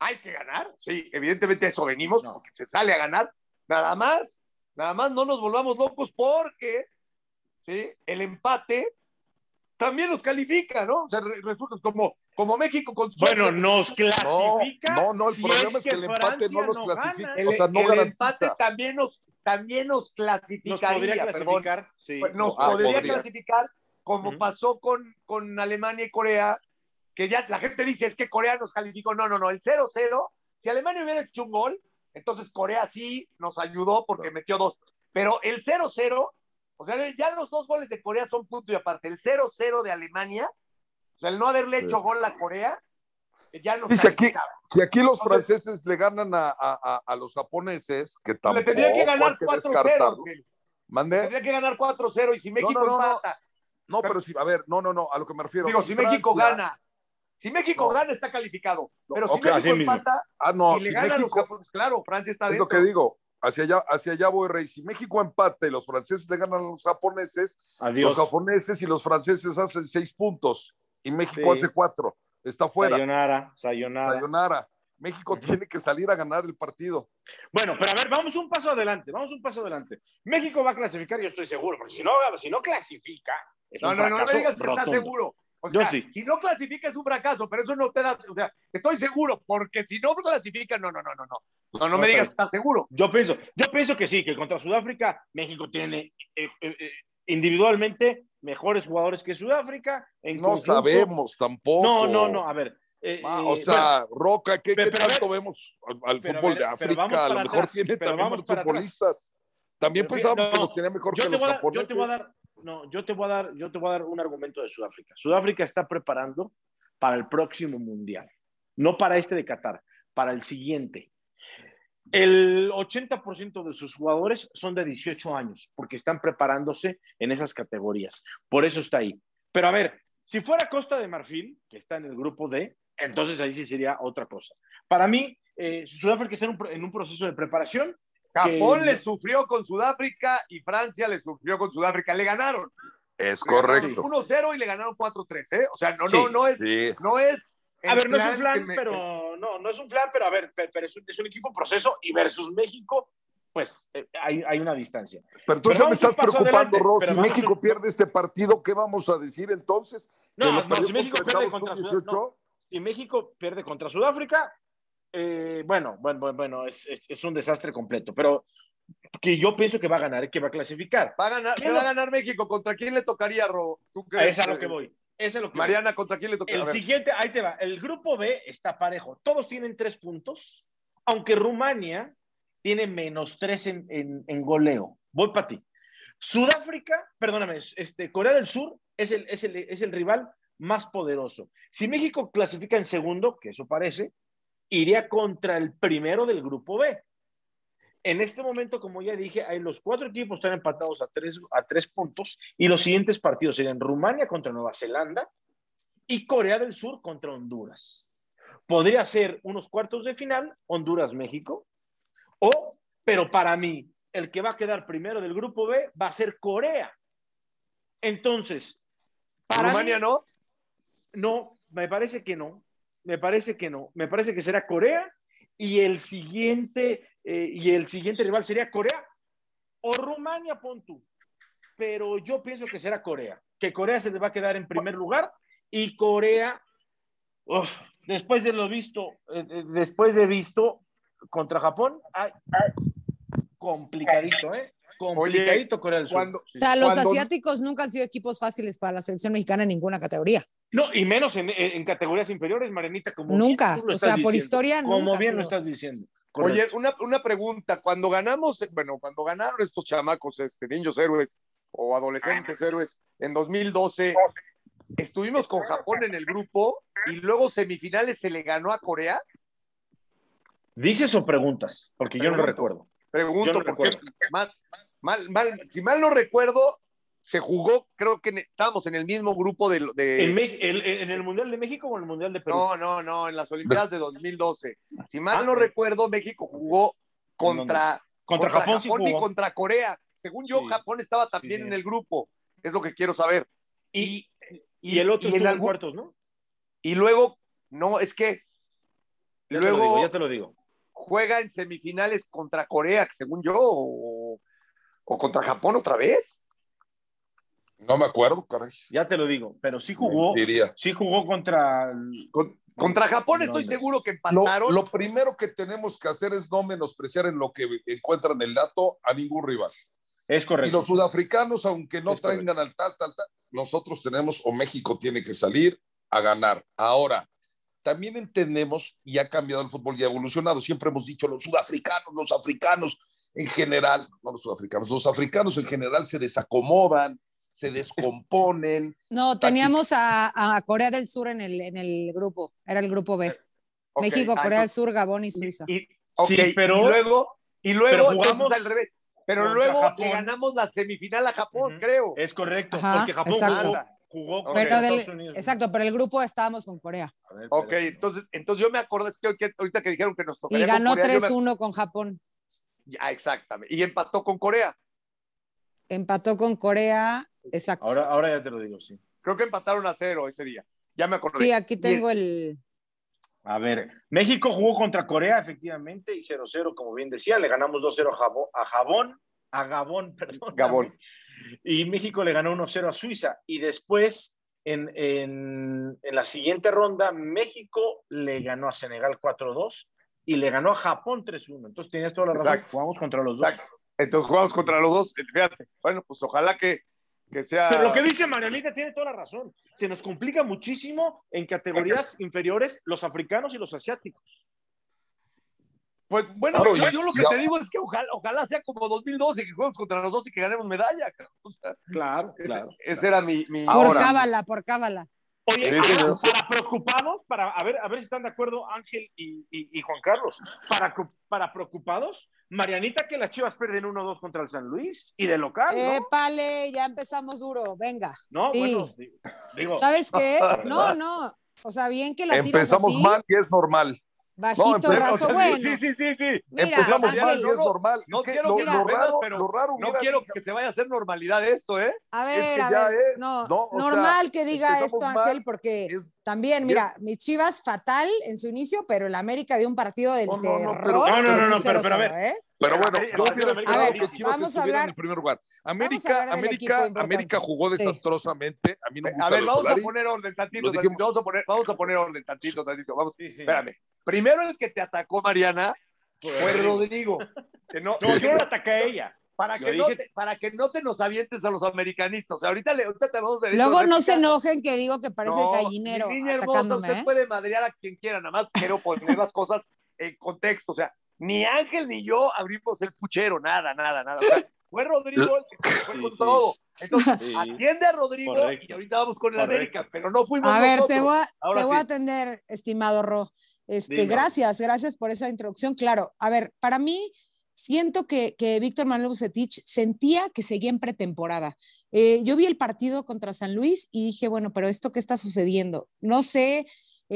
hay que ganar. Sí, evidentemente eso venimos, No. porque se sale a ganar. Nada más, nada más no nos volvamos locos porque ¿sí? el empate también nos califica, ¿no? O sea, re- resulta como, como México con Bueno, suerte. nos clasifica. no, no, el si problema es que el empate Francia no los gana. clasifica. el, o sea, no el garantiza. empate también nos, también nos Nos clasificaría, podría perdón. clasificar. Sí. Pues nos Ah, podría, podría. clasificar como pasó con, con Alemania y Corea, que ya la gente dice es que Corea nos calificó. No, no, no, el 0-0, si Alemania hubiera hecho un gol, entonces Corea sí nos ayudó porque metió dos. Pero el 0-0, o sea, ya los dos goles de Corea son punto y aparte. El 0-0 de Alemania, o sea, el no haberle Sí. hecho gol a Corea, ya nos Dice aquí, si aquí los Entonces- franceses le ganan a, a- a- a los japoneses, que tampoco Le tendría que ganar hay que 4-0. descartarlo. güey. ¿Mande? Tendría que ganar 4-0 y si México no, no, no. empata, No, pero sí, a ver, no, no, no, a lo que me refiero. digo, si México gana, si México No. gana está calificado, No, pero si México empata Ah, no, y le si gana a los japoneses, claro, Francia está es dentro. lo que digo, hacia allá, hacia allá voy, Rey. Si México empate y los franceses le ganan a los japoneses, Adiós. los japoneses y los franceses hacen seis puntos y México Sí. hace cuatro. Está fuera. Sayonara, sayonara. Sayonara. México tiene que salir a ganar el partido. Bueno, pero a ver, vamos un paso adelante, vamos un paso adelante. México va a clasificar, yo estoy seguro, porque si no, si no clasifica, es No, un no, no, no digas que estás rotundo. seguro. O Yo sí. si no clasifica es un fracaso, pero eso no te da, o sea, estoy seguro, porque si no clasifica, no, no, no, no, no. No, no me digas que estás seguro. Yo pienso, yo pienso que sí, que contra Sudáfrica México tiene eh, eh, eh, individualmente mejores jugadores que Sudáfrica. En No conjunto- sabemos tampoco. No, no, no, a ver. eh, Ah, eh, o sea, Roca, ¿qué, pero- qué ver- tanto vemos al, al fútbol ver, de África? A lo mejor atrás, tiene también atrás. futbolistas. También Pero pensábamos que no, los tenía mejor que los dar- yo japoneses. te voy a dar, no, yo te voy a dar, yo te voy a dar un argumento de Sudáfrica. Sudáfrica está preparando para el próximo mundial, no para este de Qatar, para el siguiente. El 80% de sus jugadores son de 18 años porque están preparándose en esas categorías. Por eso está ahí. Pero a ver, si fuera Costa de Marfil, que está en el grupo D, entonces ahí sí sería otra cosa. Para mí, eh, Sudáfrica está en un, en un proceso de preparación. Japón que- le sufrió con Sudáfrica y Francia le sufrió con Sudáfrica. Le ganaron. Es Le correcto. 1-0 y le ganaron 4-3, ¿eh? O sea, no, Sí, no, no es, Sí. no es. A ver, no es un me- pero no, no es un flan, pero a ver, pe- pero es un, es un equipo en proceso y versus México, pues eh, hay, hay una distancia. Pero entonces Pero me estás preocupando, adelante, Ross. pero Si México un- pierde este partido, ¿qué vamos a decir entonces? No, ¿Que lo no, si México pierde contra Unidos Sudá- 18? Si México pierde contra Sudáfrica, eh, bueno, bueno, bueno, bueno es, es- es un desastre completo, pero que yo pienso que va a ganar, que va a clasificar. Va a ganar, ¿Qué ¿qué lo- va a ganar México? ¿Contra quién le tocaría, Ro? ¿Tú A crees? eso es a lo que voy. Eso es lo que voy. Mariana, ¿contra quién le tocaría? El siguiente, ahí te va. El grupo B está parejo. Todos tienen tres puntos, aunque Rumania tiene menos tres en, en- en goleo. Voy para ti. Sudáfrica, perdóname, este, Corea del Sur es el, es el, es el rival más poderoso. Si México clasifica en segundo, que eso parece, iría contra el primero del grupo B. En este momento, como ya dije, hay los cuatro equipos están empatados a tres, a tres puntos y los siguientes partidos serían Rumania contra Nueva Zelanda y Corea del Sur contra Honduras. Podría ser unos cuartos de final, Honduras-México, o, pero para mí, el que va a quedar primero del grupo B va a ser Corea. Entonces, para Rumania no. No, me parece que no. Me parece que no. Me parece que será Corea y el siguiente eh, y el siguiente rival sería Corea o Rumania, pon tú. Pero yo pienso que será Corea, que Corea se le va a quedar en primer lugar y Corea, después de lo visto, eh, eh, después de visto contra Japón, complicadito, ¿eh? Complicadito Corea del Sur. O sea, los asiáticos nunca han sido equipos fáciles para la selección mexicana en ninguna categoría. No, y menos en, categorías inferiores, Marenita, como nunca. o sea, por historia Como bien lo estás diciendo. Oye, una, una, pregunta. Cuando ganamos, bueno, cuando ganaron estos chamacos, este, niños héroes o adolescentes héroes, en 2012, estuvimos con Japón en el grupo y luego semifinales se le ganó a Corea. ¿Dices o preguntas? Porque yo no recuerdo. Pregunto, porque mal, mal, mal, si mal no recuerdo, se jugó, creo que estábamos en el mismo grupo de... ¿En, el Mundial de México o en el Mundial de Perú? No, no, no, en las Olimpiadas de 2012. Si mal ah, no recuerdo, México jugó contra, contra, Japón, y contra Corea. Según yo, Japón estaba también en el grupo. Es lo que quiero saber. Y, y, el otro en cuartos, ¿no? Y luego, no, es que... luego, ya te lo digo. Juega en semifinales contra Corea, según yo, o contra Japón otra vez. No me acuerdo, caray. Ya te lo digo, pero sí jugó. Diría. Sí jugó contra. contra Japón estoy seguro que empataron. Lo, primero que tenemos que hacer es no menospreciar en lo que encuentran el dato a ningún rival. Es correcto. Y los sudafricanos, aunque no traigan al tal, tal, tal, nosotros tenemos o México tiene que salir a ganar. Ahora, también entendemos y ha cambiado el fútbol y ha evolucionado. Siempre hemos dicho los sudafricanos, los africanos en general, no los sudafricanos, los africanos en general se desacomodan, se descomponen. No, teníamos a, Corea del Sur en el, en el grupo, era el grupo B. México, ah, Corea del Sur, Gabón y Suiza. sí, pero luego, y luego jugamos al revés. Pero luego le ganamos la semifinal a Japón, creo. Es correcto, porque Japón jugó, con Estados Unidos. Exacto, pero el grupo estábamos con Corea. ok, entonces, entonces yo me acuerdo, es que, ahorita que dijeron que nos tocaría Y ganó 3-1 con Japón. Ya, exactamente. Y empató con Corea. Empató con Corea Exacto. Ahora, ahora ya te lo digo, sí. Creo que empataron a cero ese día. Ya me acordé. Sí, aquí tengo el. A ver, México jugó contra Corea, efectivamente, y 0-0, como bien decía, le ganamos 2-0 a Jabón, a Jabón, a Gabón, perdón. Gabón. Y México le ganó 1-0 a Suiza. Y después, en, en, en, la siguiente ronda, México le ganó a Senegal 4-2 y le ganó a Japón 3-1. Entonces tienes toda la razón. Jugamos contra los dos. Entonces jugamos contra los dos. Fíjate, bueno, pues ojalá que pero lo que dice Marianita tiene toda la razón. Se nos complica muchísimo en categorías inferiores los africanos y los asiáticos. Pues bueno, yo, lo que te digo es que ojalá, sea como 2012, que juguemos contra los dos y que ganemos medalla. claro, claro. Ese, era mi. mi por cábala, por cábala. Oye, para, preocupados, para a ver, a ver si están de acuerdo Ángel y, Juan Carlos, para, para preocupados, Marianita que las Chivas pierden 1-2 contra el San Luis y de local. ¿no? Épale, ya empezamos duro, venga. No, bueno, digo. ¿Sabes qué? No, no. O sea, bien que la tiras Empezamos mal y es normal. Bajito, no, raso, bueno. Sí, sí, sí, sí. Mira, Empezamos mal y es normal. No quiero, lo, que lo, raro, pero lo raro no quiero que se vaya a hacer normalidad esto, ¿eh? A ver, a ver. no, normal que diga esto, Ángel, porque también, mira, mis chivas fatal en su inicio, pero el América dio un partido del terror. No, no, no, no, pero, pero a ver. ¿eh? Pero bueno, yo hubiera esperado que Chivas vamos a hablar, en primer lugar. América, América, América jugó desastrosamente. A mí no me gusta A ver, vamos a poner orden tantito, tantito, vamos a poner, vamos a poner orden tantito, tantito. Vamos, sí, sí. espérame. Primero el que te atacó Mariana fue Rodrigo. Que no, no, yo la ataqué a ella. Para que, no te, para que no te nos avientes a los americanistas. O sea, ahorita, le, ahorita te vamos a Luego no se enojen que digo que parece no, gallinero. Niña hermosa, usted ¿eh? puede madrear a quien quiera, nada más quiero poner las cosas en contexto. O sea, ni Ángel ni yo abrimos el puchero, nada, nada, nada. Fue Rodrigo el que fue con todo. Entonces, atiende a Rodrigo y ahorita vamos con el América, pero no fuimos A ver, te voy a, te voy a atender, estimado Ro. Este, gracias, gracias por esa introducción. Claro, a ver, para mí siento que, que Víctor Manuel Bucetich sentía que seguía en pretemporada. Eh, yo vi el partido contra San Luis y dije, bueno, pero esto qué está sucediendo? No sé,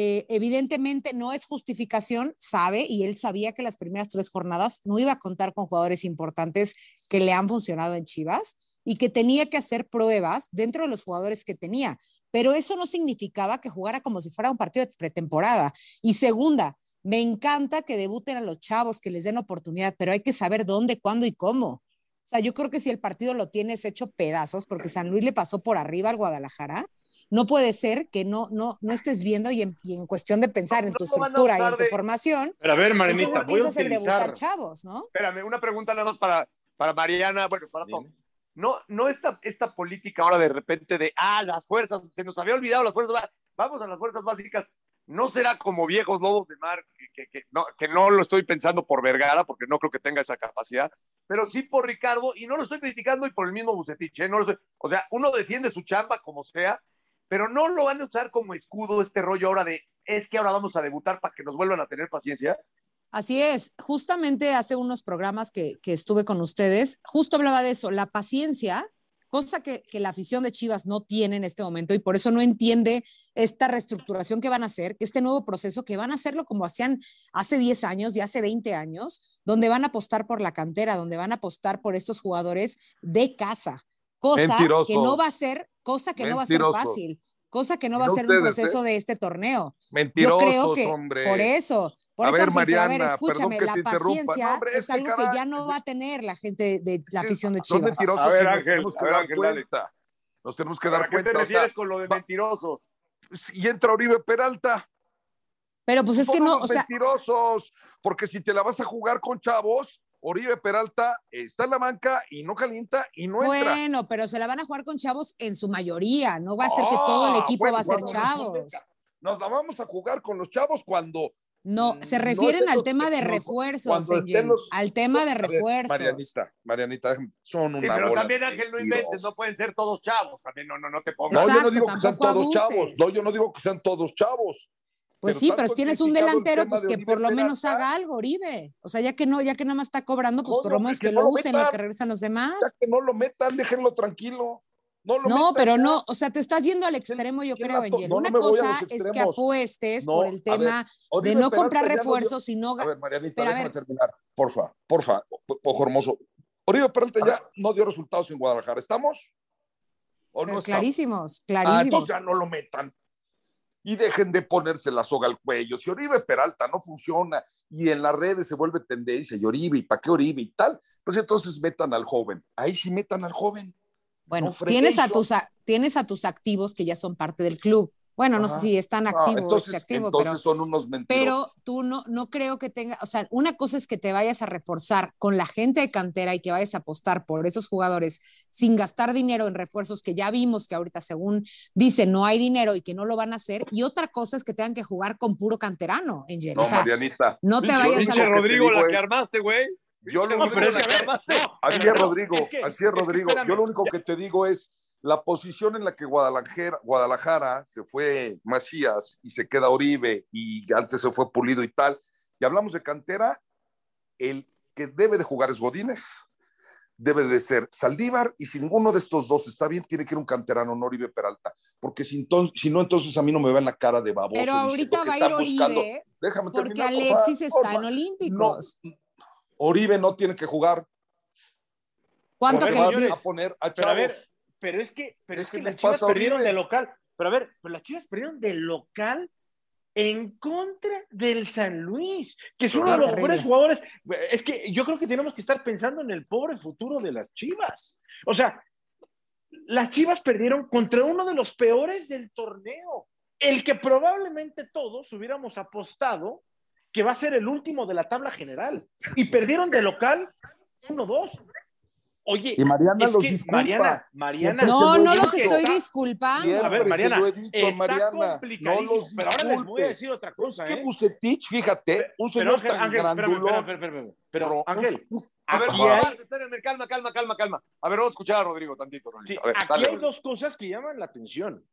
eh, evidentemente no es justificación, sabe, y él sabía que las primeras tres jornadas no iba a contar con jugadores importantes que le han funcionado en Chivas y que tenía que hacer pruebas dentro de los jugadores que tenía. Pero eso no significaba que jugara como si fuera un partido de pretemporada. Y segunda, me encanta que debuten a los chavos, que les den oportunidad, pero hay que saber dónde, cuándo y cómo. O sea, yo creo que si el partido lo tienes hecho pedazos, porque San Luis le pasó por arriba al Guadalajara, no puede ser que no, no, no estés viendo y en, cuestión de pensar en tu estructura y en tu formación. Pero a ver, Marinita, voy a debutar chavos, ¿no? Espérame, una pregunta nada más para, para Mariana, bueno, para todos. No, no esta, esta política ahora de repente de, ah, las fuerzas, se nos había olvidado las fuerzas, vamos a las fuerzas básicas. ¿No será como viejos lobos de mar, que, que, no, que no lo estoy pensando por Vergara, porque no creo que tenga esa capacidad, pero sí por Ricardo, y no lo estoy criticando y por el mismo Bucetich, ¿eh? no lo o sea, uno defiende su chamba como sea, pero no lo van a usar como escudo este rollo ahora de es que ahora vamos a debutar para que nos vuelvan a tener paciencia. Así es, justamente hace unos programas que, que estuve con ustedes, justo hablaba de eso, la paciencia, cosa que, que, la afición de Chivas no tiene en este momento y por eso no entiende esta reestructuración que van a hacer, este nuevo proceso que van a hacerlo como hacían hace 10 años y hace 20 años, donde van a apostar por la cantera, donde van a apostar por estos jugadores de casa, cosa que no va a ser cosa que no va a ser fácil, cosa que no va a ser un proceso ¿eh? de este torneo. Mentirosos, Yo creo que hombre. por eso, por a eso, ver, Mariana, a ver, escúchame, la paciencia es, algo que ya no va a tener la gente de la afición de Chivas. Son mentirosos. A ver, Ángel, nos tenemos que dar Ángel, cuenta. Nos tenemos que dar ¿A qué cuenta. te refieres con lo de mentirosos? Y entra Oribe Peralta. Pero pues es que no, o sea, mentirosos, porque si te la vas a jugar con chavos, Oribe Peralta está en la banca y no calienta y no entra. Bueno, pero se la van a jugar con chavos en su mayoría. No va a ser que todo el Ah, equipo bueno, va a ser chavos. Nos la vamos a jugar con los chavos cuando. No, se no refieren al los- tema de no, refuerzos, los- al tema de refuerzos. Marianita, Marianita, son una Sí, pero bola también Ángel, no inventes, no pueden ser todos chavos. También no, no, no te No, pongas. yo no digo que sean todos abuses. chavos. No, yo no digo que sean todos chavos. Pues Pero sí, pero si tienes un delantero, pues de que por lo menos haga algo, Oribe. O sea, ya que no, ya que nada más está cobrando, pues No, por lo menos que que no lo lo usen lo metan. que regresan los demás. Ya que no lo metan, déjenlo tranquilo. No, lo pero no, o sea, te estás yendo al extremo, yo ¿quién creo, no Una a cosa es que apuestes por el a ver, tema de no Peralta comprar refuerzos y no. A ver, Marianita, Pero a déjame ver. terminar. Porfa, porfa, po- ojo hermoso. Oribe Peralta ya no dio resultados en Guadalajara. ¿Estamos? ¿O no estamos? clarísimos, Ah, clarísimos. entonces ya no lo metan. Y dejen de ponerse la soga al cuello. Si Oribe Peralta no funciona y en las redes se vuelve tendencia y Oribe, ¿y para qué Oribe y tal? Pues entonces metan al joven. Ahí sí metan al joven. Bueno, no tienes a, tus, tienes a tus activos que ya son parte del club. Bueno, no sé si están Ah, activos entonces, activo, entonces pero, son unos mentirosos. pero tú no, no creo que tenga, o sea, una cosa es que te vayas a reforzar con la gente de cantera y que vayas a apostar por esos jugadores sin gastar dinero en refuerzos que ya vimos que ahorita según dicen no hay dinero y que no lo van a hacer. Y otra cosa es que tengan que jugar con puro canterano, Angel. No, o sea, Marianita. no te vayas a Pinche te Rodrigo, la que armaste, güey. Yo lo único que- a es, Rodrigo. así es Rodrigo. Yo lo único que te digo es la posición en la que Guadalajara, Guadalajara se fue Macías y se queda Oribe y antes se fue Pulido y tal. Y hablamos de cantera, el que debe de jugar es Godínez, debe de ser Saldívar y si ninguno de estos dos está bien, tiene que ir un canterano, no Oribe Peralta, porque si, entonces, si no, entonces a mí no me va en la cara de baboso. pero ahorita que va a ir Oribe Déjame porque terminar, Alexis está en. Olímpicos. No, Oribe no tiene que jugar. ¿Cuánto A ver, que a poner a Pero a ver, chavos. Pero es que, pero es que las Chivas perdieron de local. Pero a ver, pero las Chivas perdieron de local en contra del San Luis, que es uno de los mejores jugadores. Es que yo creo que tenemos que estar pensando en el pobre futuro de las Chivas. O sea, las Chivas perdieron contra uno de los peores del torneo, el que probablemente todos hubiéramos apostado que va a ser el último de la tabla general. Y perdieron de local 1-2. Oye, Y Mariana es los que disculpa. Mariana, Mariana. No, no los estoy Está- disculpando. A ver, Mariana, lo he dicho, está Mariana, no los pero ahora les voy a decir otra Es cosa, que ¿eh? Bucetich, fíjate, un Pero señor Ángel, tan Ángel, espérame, grandulón. espérame, espérame, espérame. Pero, Ro- Ángel, A ver, espérenme, calma, calma, calma, calma. A ver, vamos a escuchar a Rodrigo tantito. Rodrigo. sí, A ver, aquí dale, hay Rodrigo. dos cosas que llaman la atención.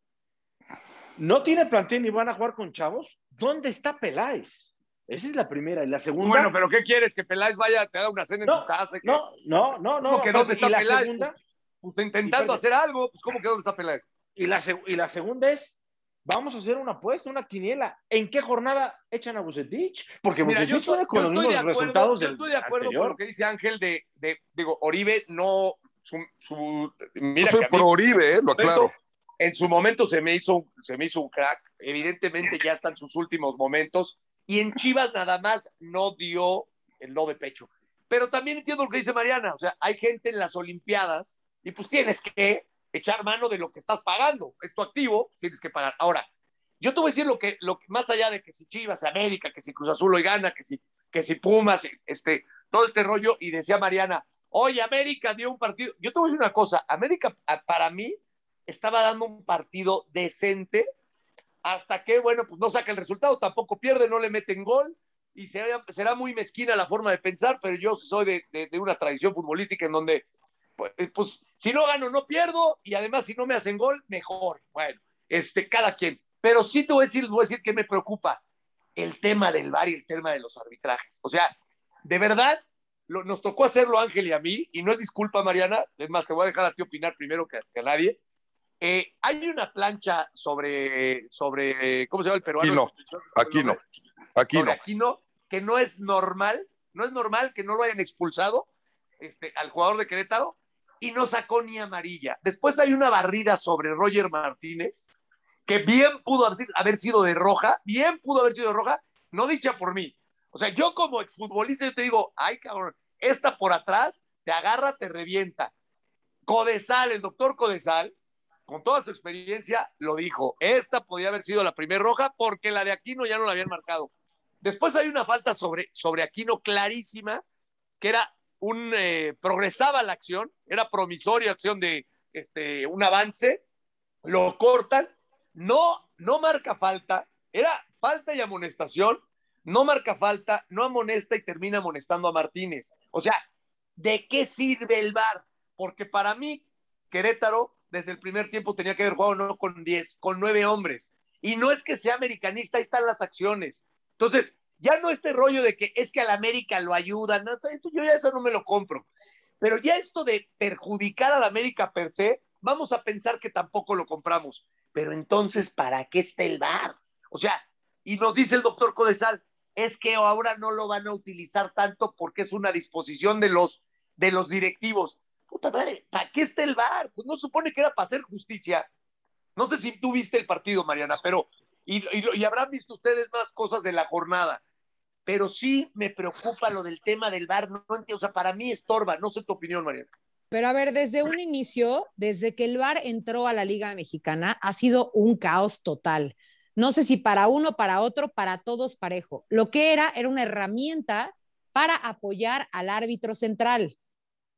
No tiene plantel y van a jugar con chavos. ¿Dónde está Peláez? Esa es la primera. Y la segunda. Bueno, pero ¿qué quieres? ¿Que Peláez vaya, te haga una cena en No, su casa? que- No, no, no, no. ¿Cómo que dónde está y la Peláez? segunda, Usted intentando Y hacer algo, pues ¿cómo que dónde está Peláez? y la, y la segunda es, vamos a hacer una apuesta, una quiniela. ¿En qué jornada echan a Bucetich? Porque Mira, Bucetich yo estoy, con yo los estoy de acuerdo, resultados yo estoy de acuerdo con lo que dice Ángel de, de- digo, Oribe no, su, su- mira Yo soy que a mí, pro Oribe, eh, lo aclaro. en su momento se me hizo, un- se me hizo un crack, evidentemente ya está en sus últimos momentos, y en Chivas nada más no dio el no de pecho. Pero también entiendo lo que dice Mariana, o sea, hay gente en las Olimpiadas y pues tienes que echar mano de lo que estás pagando, es tu activo, tienes que pagar. Ahora, yo te voy a decir lo que, lo que más allá de que si Chivas, América, que si Cruz Azul hoy gana, que si, que si Pumas, este, todo este rollo, y decía Mariana, oye, América dio un partido, yo te voy a decir una cosa, América para mí estaba dando un partido decente hasta que, bueno, pues no saca el resultado, tampoco pierde, no le meten gol, y será, será muy mezquina la forma de pensar, pero yo soy de, de- una tradición futbolística en donde, pues, pues, si no gano, no pierdo, y además si no me hacen gol, mejor. Bueno, este, cada quien. Pero sí te voy a decir, voy a decir que me preocupa el tema del VAR y el tema de los arbitrajes. O sea, de verdad, lo- nos tocó hacerlo Ángel y a mí, y no es disculpa, Mariana, es más, te voy a dejar a ti opinar primero que, que a nadie. Eh, hay una plancha sobre, sobre, ¿cómo se llama el peruano? Aquí no, Aquí no. Aquino, que no es normal, no es normal que no lo hayan expulsado este, al jugador de Querétaro y no sacó ni amarilla. Después hay una barrida sobre Roger Martínez, que bien pudo haber sido de roja, bien pudo haber sido de roja, no dicha por mí. O sea, yo como exfutbolista, yo te digo, ay cabrón, esta por atrás te agarra, te revienta. Codesal, el doctor Codesal, con toda su experiencia, lo dijo. Esta podía haber sido la primera roja porque la de Aquino ya no la habían marcado. Después hay una falta sobre, sobre Aquino clarísima, que era un, eh, progresaba la acción, era promisoria acción de este, un avance, lo cortan, no, no marca falta, era falta y amonestación, no marca falta, no amonesta y termina amonestando a Martínez. O sea, ¿de qué sirve el VAR? Porque para mí, Querétaro, desde el primer tiempo tenía que haber jugado no con 10, con 9 hombres. Y no es que sea americanista, ahí están las acciones. Entonces, ya no este rollo de que es que al América lo ayudan, no, yo ya eso no me lo compro. Pero ya esto de perjudicar al América per se, vamos a pensar que tampoco lo compramos. Pero entonces, ¿para qué está el VAR? O sea, y nos dice el doctor Codesal, es que ahora no lo van a utilizar tanto porque es una disposición de los, de los directivos. Puta madre, ¿para qué está el VAR? Pues no supone que era para hacer justicia. No sé si tú viste el partido, Mariana, pero y, habrán visto ustedes más cosas de la jornada. Pero sí me preocupa lo del tema del VAR. No, o sea, para mí estorba. No sé tu opinión, Mariana. Pero a ver, desde un inicio, desde que el VAR entró a la Liga Mexicana, ha sido un caos total. No sé si para uno, para otro, para todos parejo. Lo que era, era una herramienta para apoyar al árbitro central.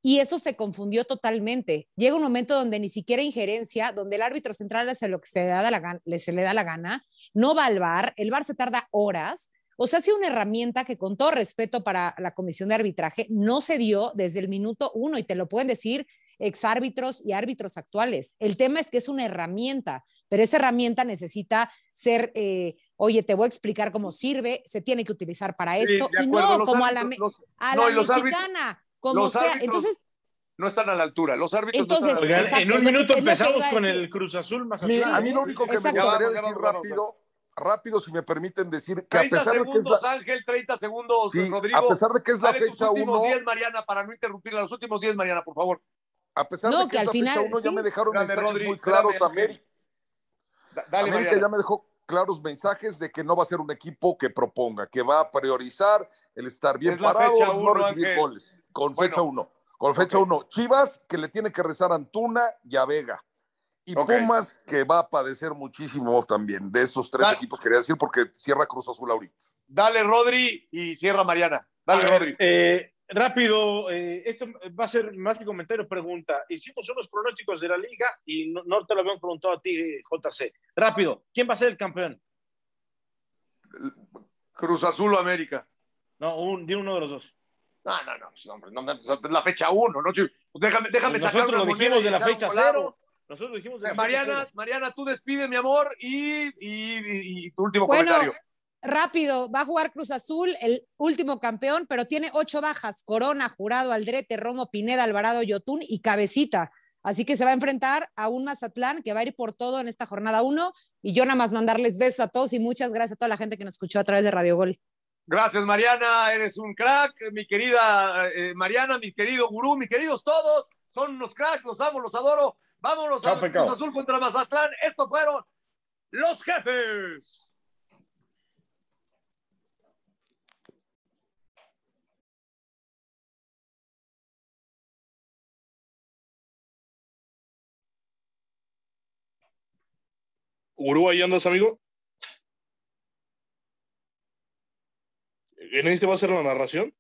Y eso se confundió totalmente. Llega un momento donde ni siquiera injerencia, donde el árbitro central hace lo que se le da la gana, se le da la gana, no va al VAR, el VAR se tarda horas. O sea, ha sido una herramienta que con todo respeto para la comisión de arbitraje no se dio desde el minuto uno y te lo pueden decir exárbitros y árbitros actuales. El tema es que es una herramienta, pero esa herramienta necesita ser, eh, oye, te voy a explicar cómo sirve, se tiene que utilizar para esto, sí, y no como árbitros, a la, a no, la mexicana, como los sea. Entonces, no están a la altura. Los árbitros Entonces, no están a la altura. en un minuto que empezamos a con el Cruz Azul más Mi- a mí lo único que me Exacto. gustaría Ya decir rápido, rápido, si me permiten decir que a 30 pesar de que es segundos, la, Ángel, 30 segundos, sí, Rodrigo. a pesar de que es la Dale tus fecha últimos 1, 10, Mariana, para no interrumpirla. Los últimos 10, Mariana, por favor. a pesar No, de que que, es al la final, fecha 1, ya sí. me dejaron Espérame, mensajes Rodri, muy claros espérame, América. Da- Dale, América Mariana. ya me dejó claros mensajes de que no va a ser un equipo que proponga, que va a priorizar el estar bien Es parado, fecha no recibir Ángel. goles. Con fecha 1. Con fecha Ok. 1. Chivas, que le tiene que rezar a Antuna y a Vega. Y. Pumas, que va a padecer muchísimo también. De esos tres Dale. equipos quería decir, porque cierra Cruz Azul ahorita. Dale, Rodri, y cierra Mariana. Dale, ver, Rodri. eh, rápido, eh, esto va a ser más que comentario, pregunta. Hicimos unos pronósticos de la liga y no, no te lo habíamos preguntado a ti, JC. Rápido, ¿quién va a ser el campeón? Cruz Azul o América. No, un, de uno de los dos. No, no, no, pues, hombre, no, no, es la fecha uno, ¿no? Déjame, déjame Pues sacar nosotros una lo moneda dijimos de la un fecha volado. cero. Nosotros lo dijimos de la Eh, fecha Mariana, cero. Mariana, tú despide, mi amor, y, y, y- y tu último Bueno, comentario. rápido, va a jugar Cruz Azul, el último campeón, pero tiene ocho bajas: Corona, Jurado, Aldrete, Romo, Pineda, Alvarado, Yotún y Cabecita. Así que se va a enfrentar a un Mazatlán que va a ir por todo en esta jornada uno. Y yo nada más mandarles besos a todos y muchas gracias a toda la gente que nos escuchó a través de Radio Gol. Gracias, Mariana, eres un crack, mi querida eh, Mariana, mi querido gurú, mis queridos todos, son unos cracks, los amo, los adoro. Vámonos Chao, a. Cruz Azul contra Mazatlán. Estos fueron los jefes. Gurú, ahí andas, amigo. ¿En este va a ser la narración?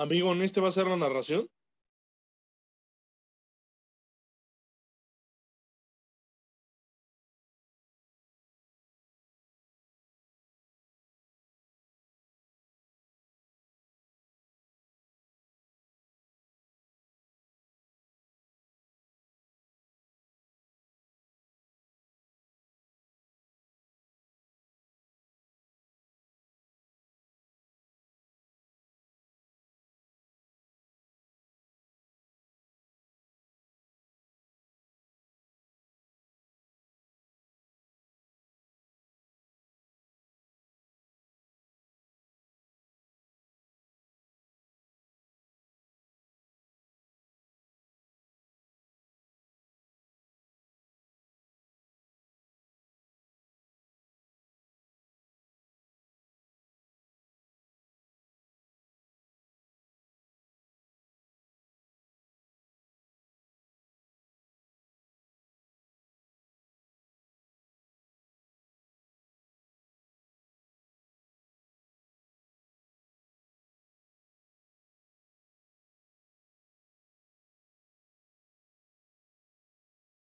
Amigo, ¿en este va a ser la narración?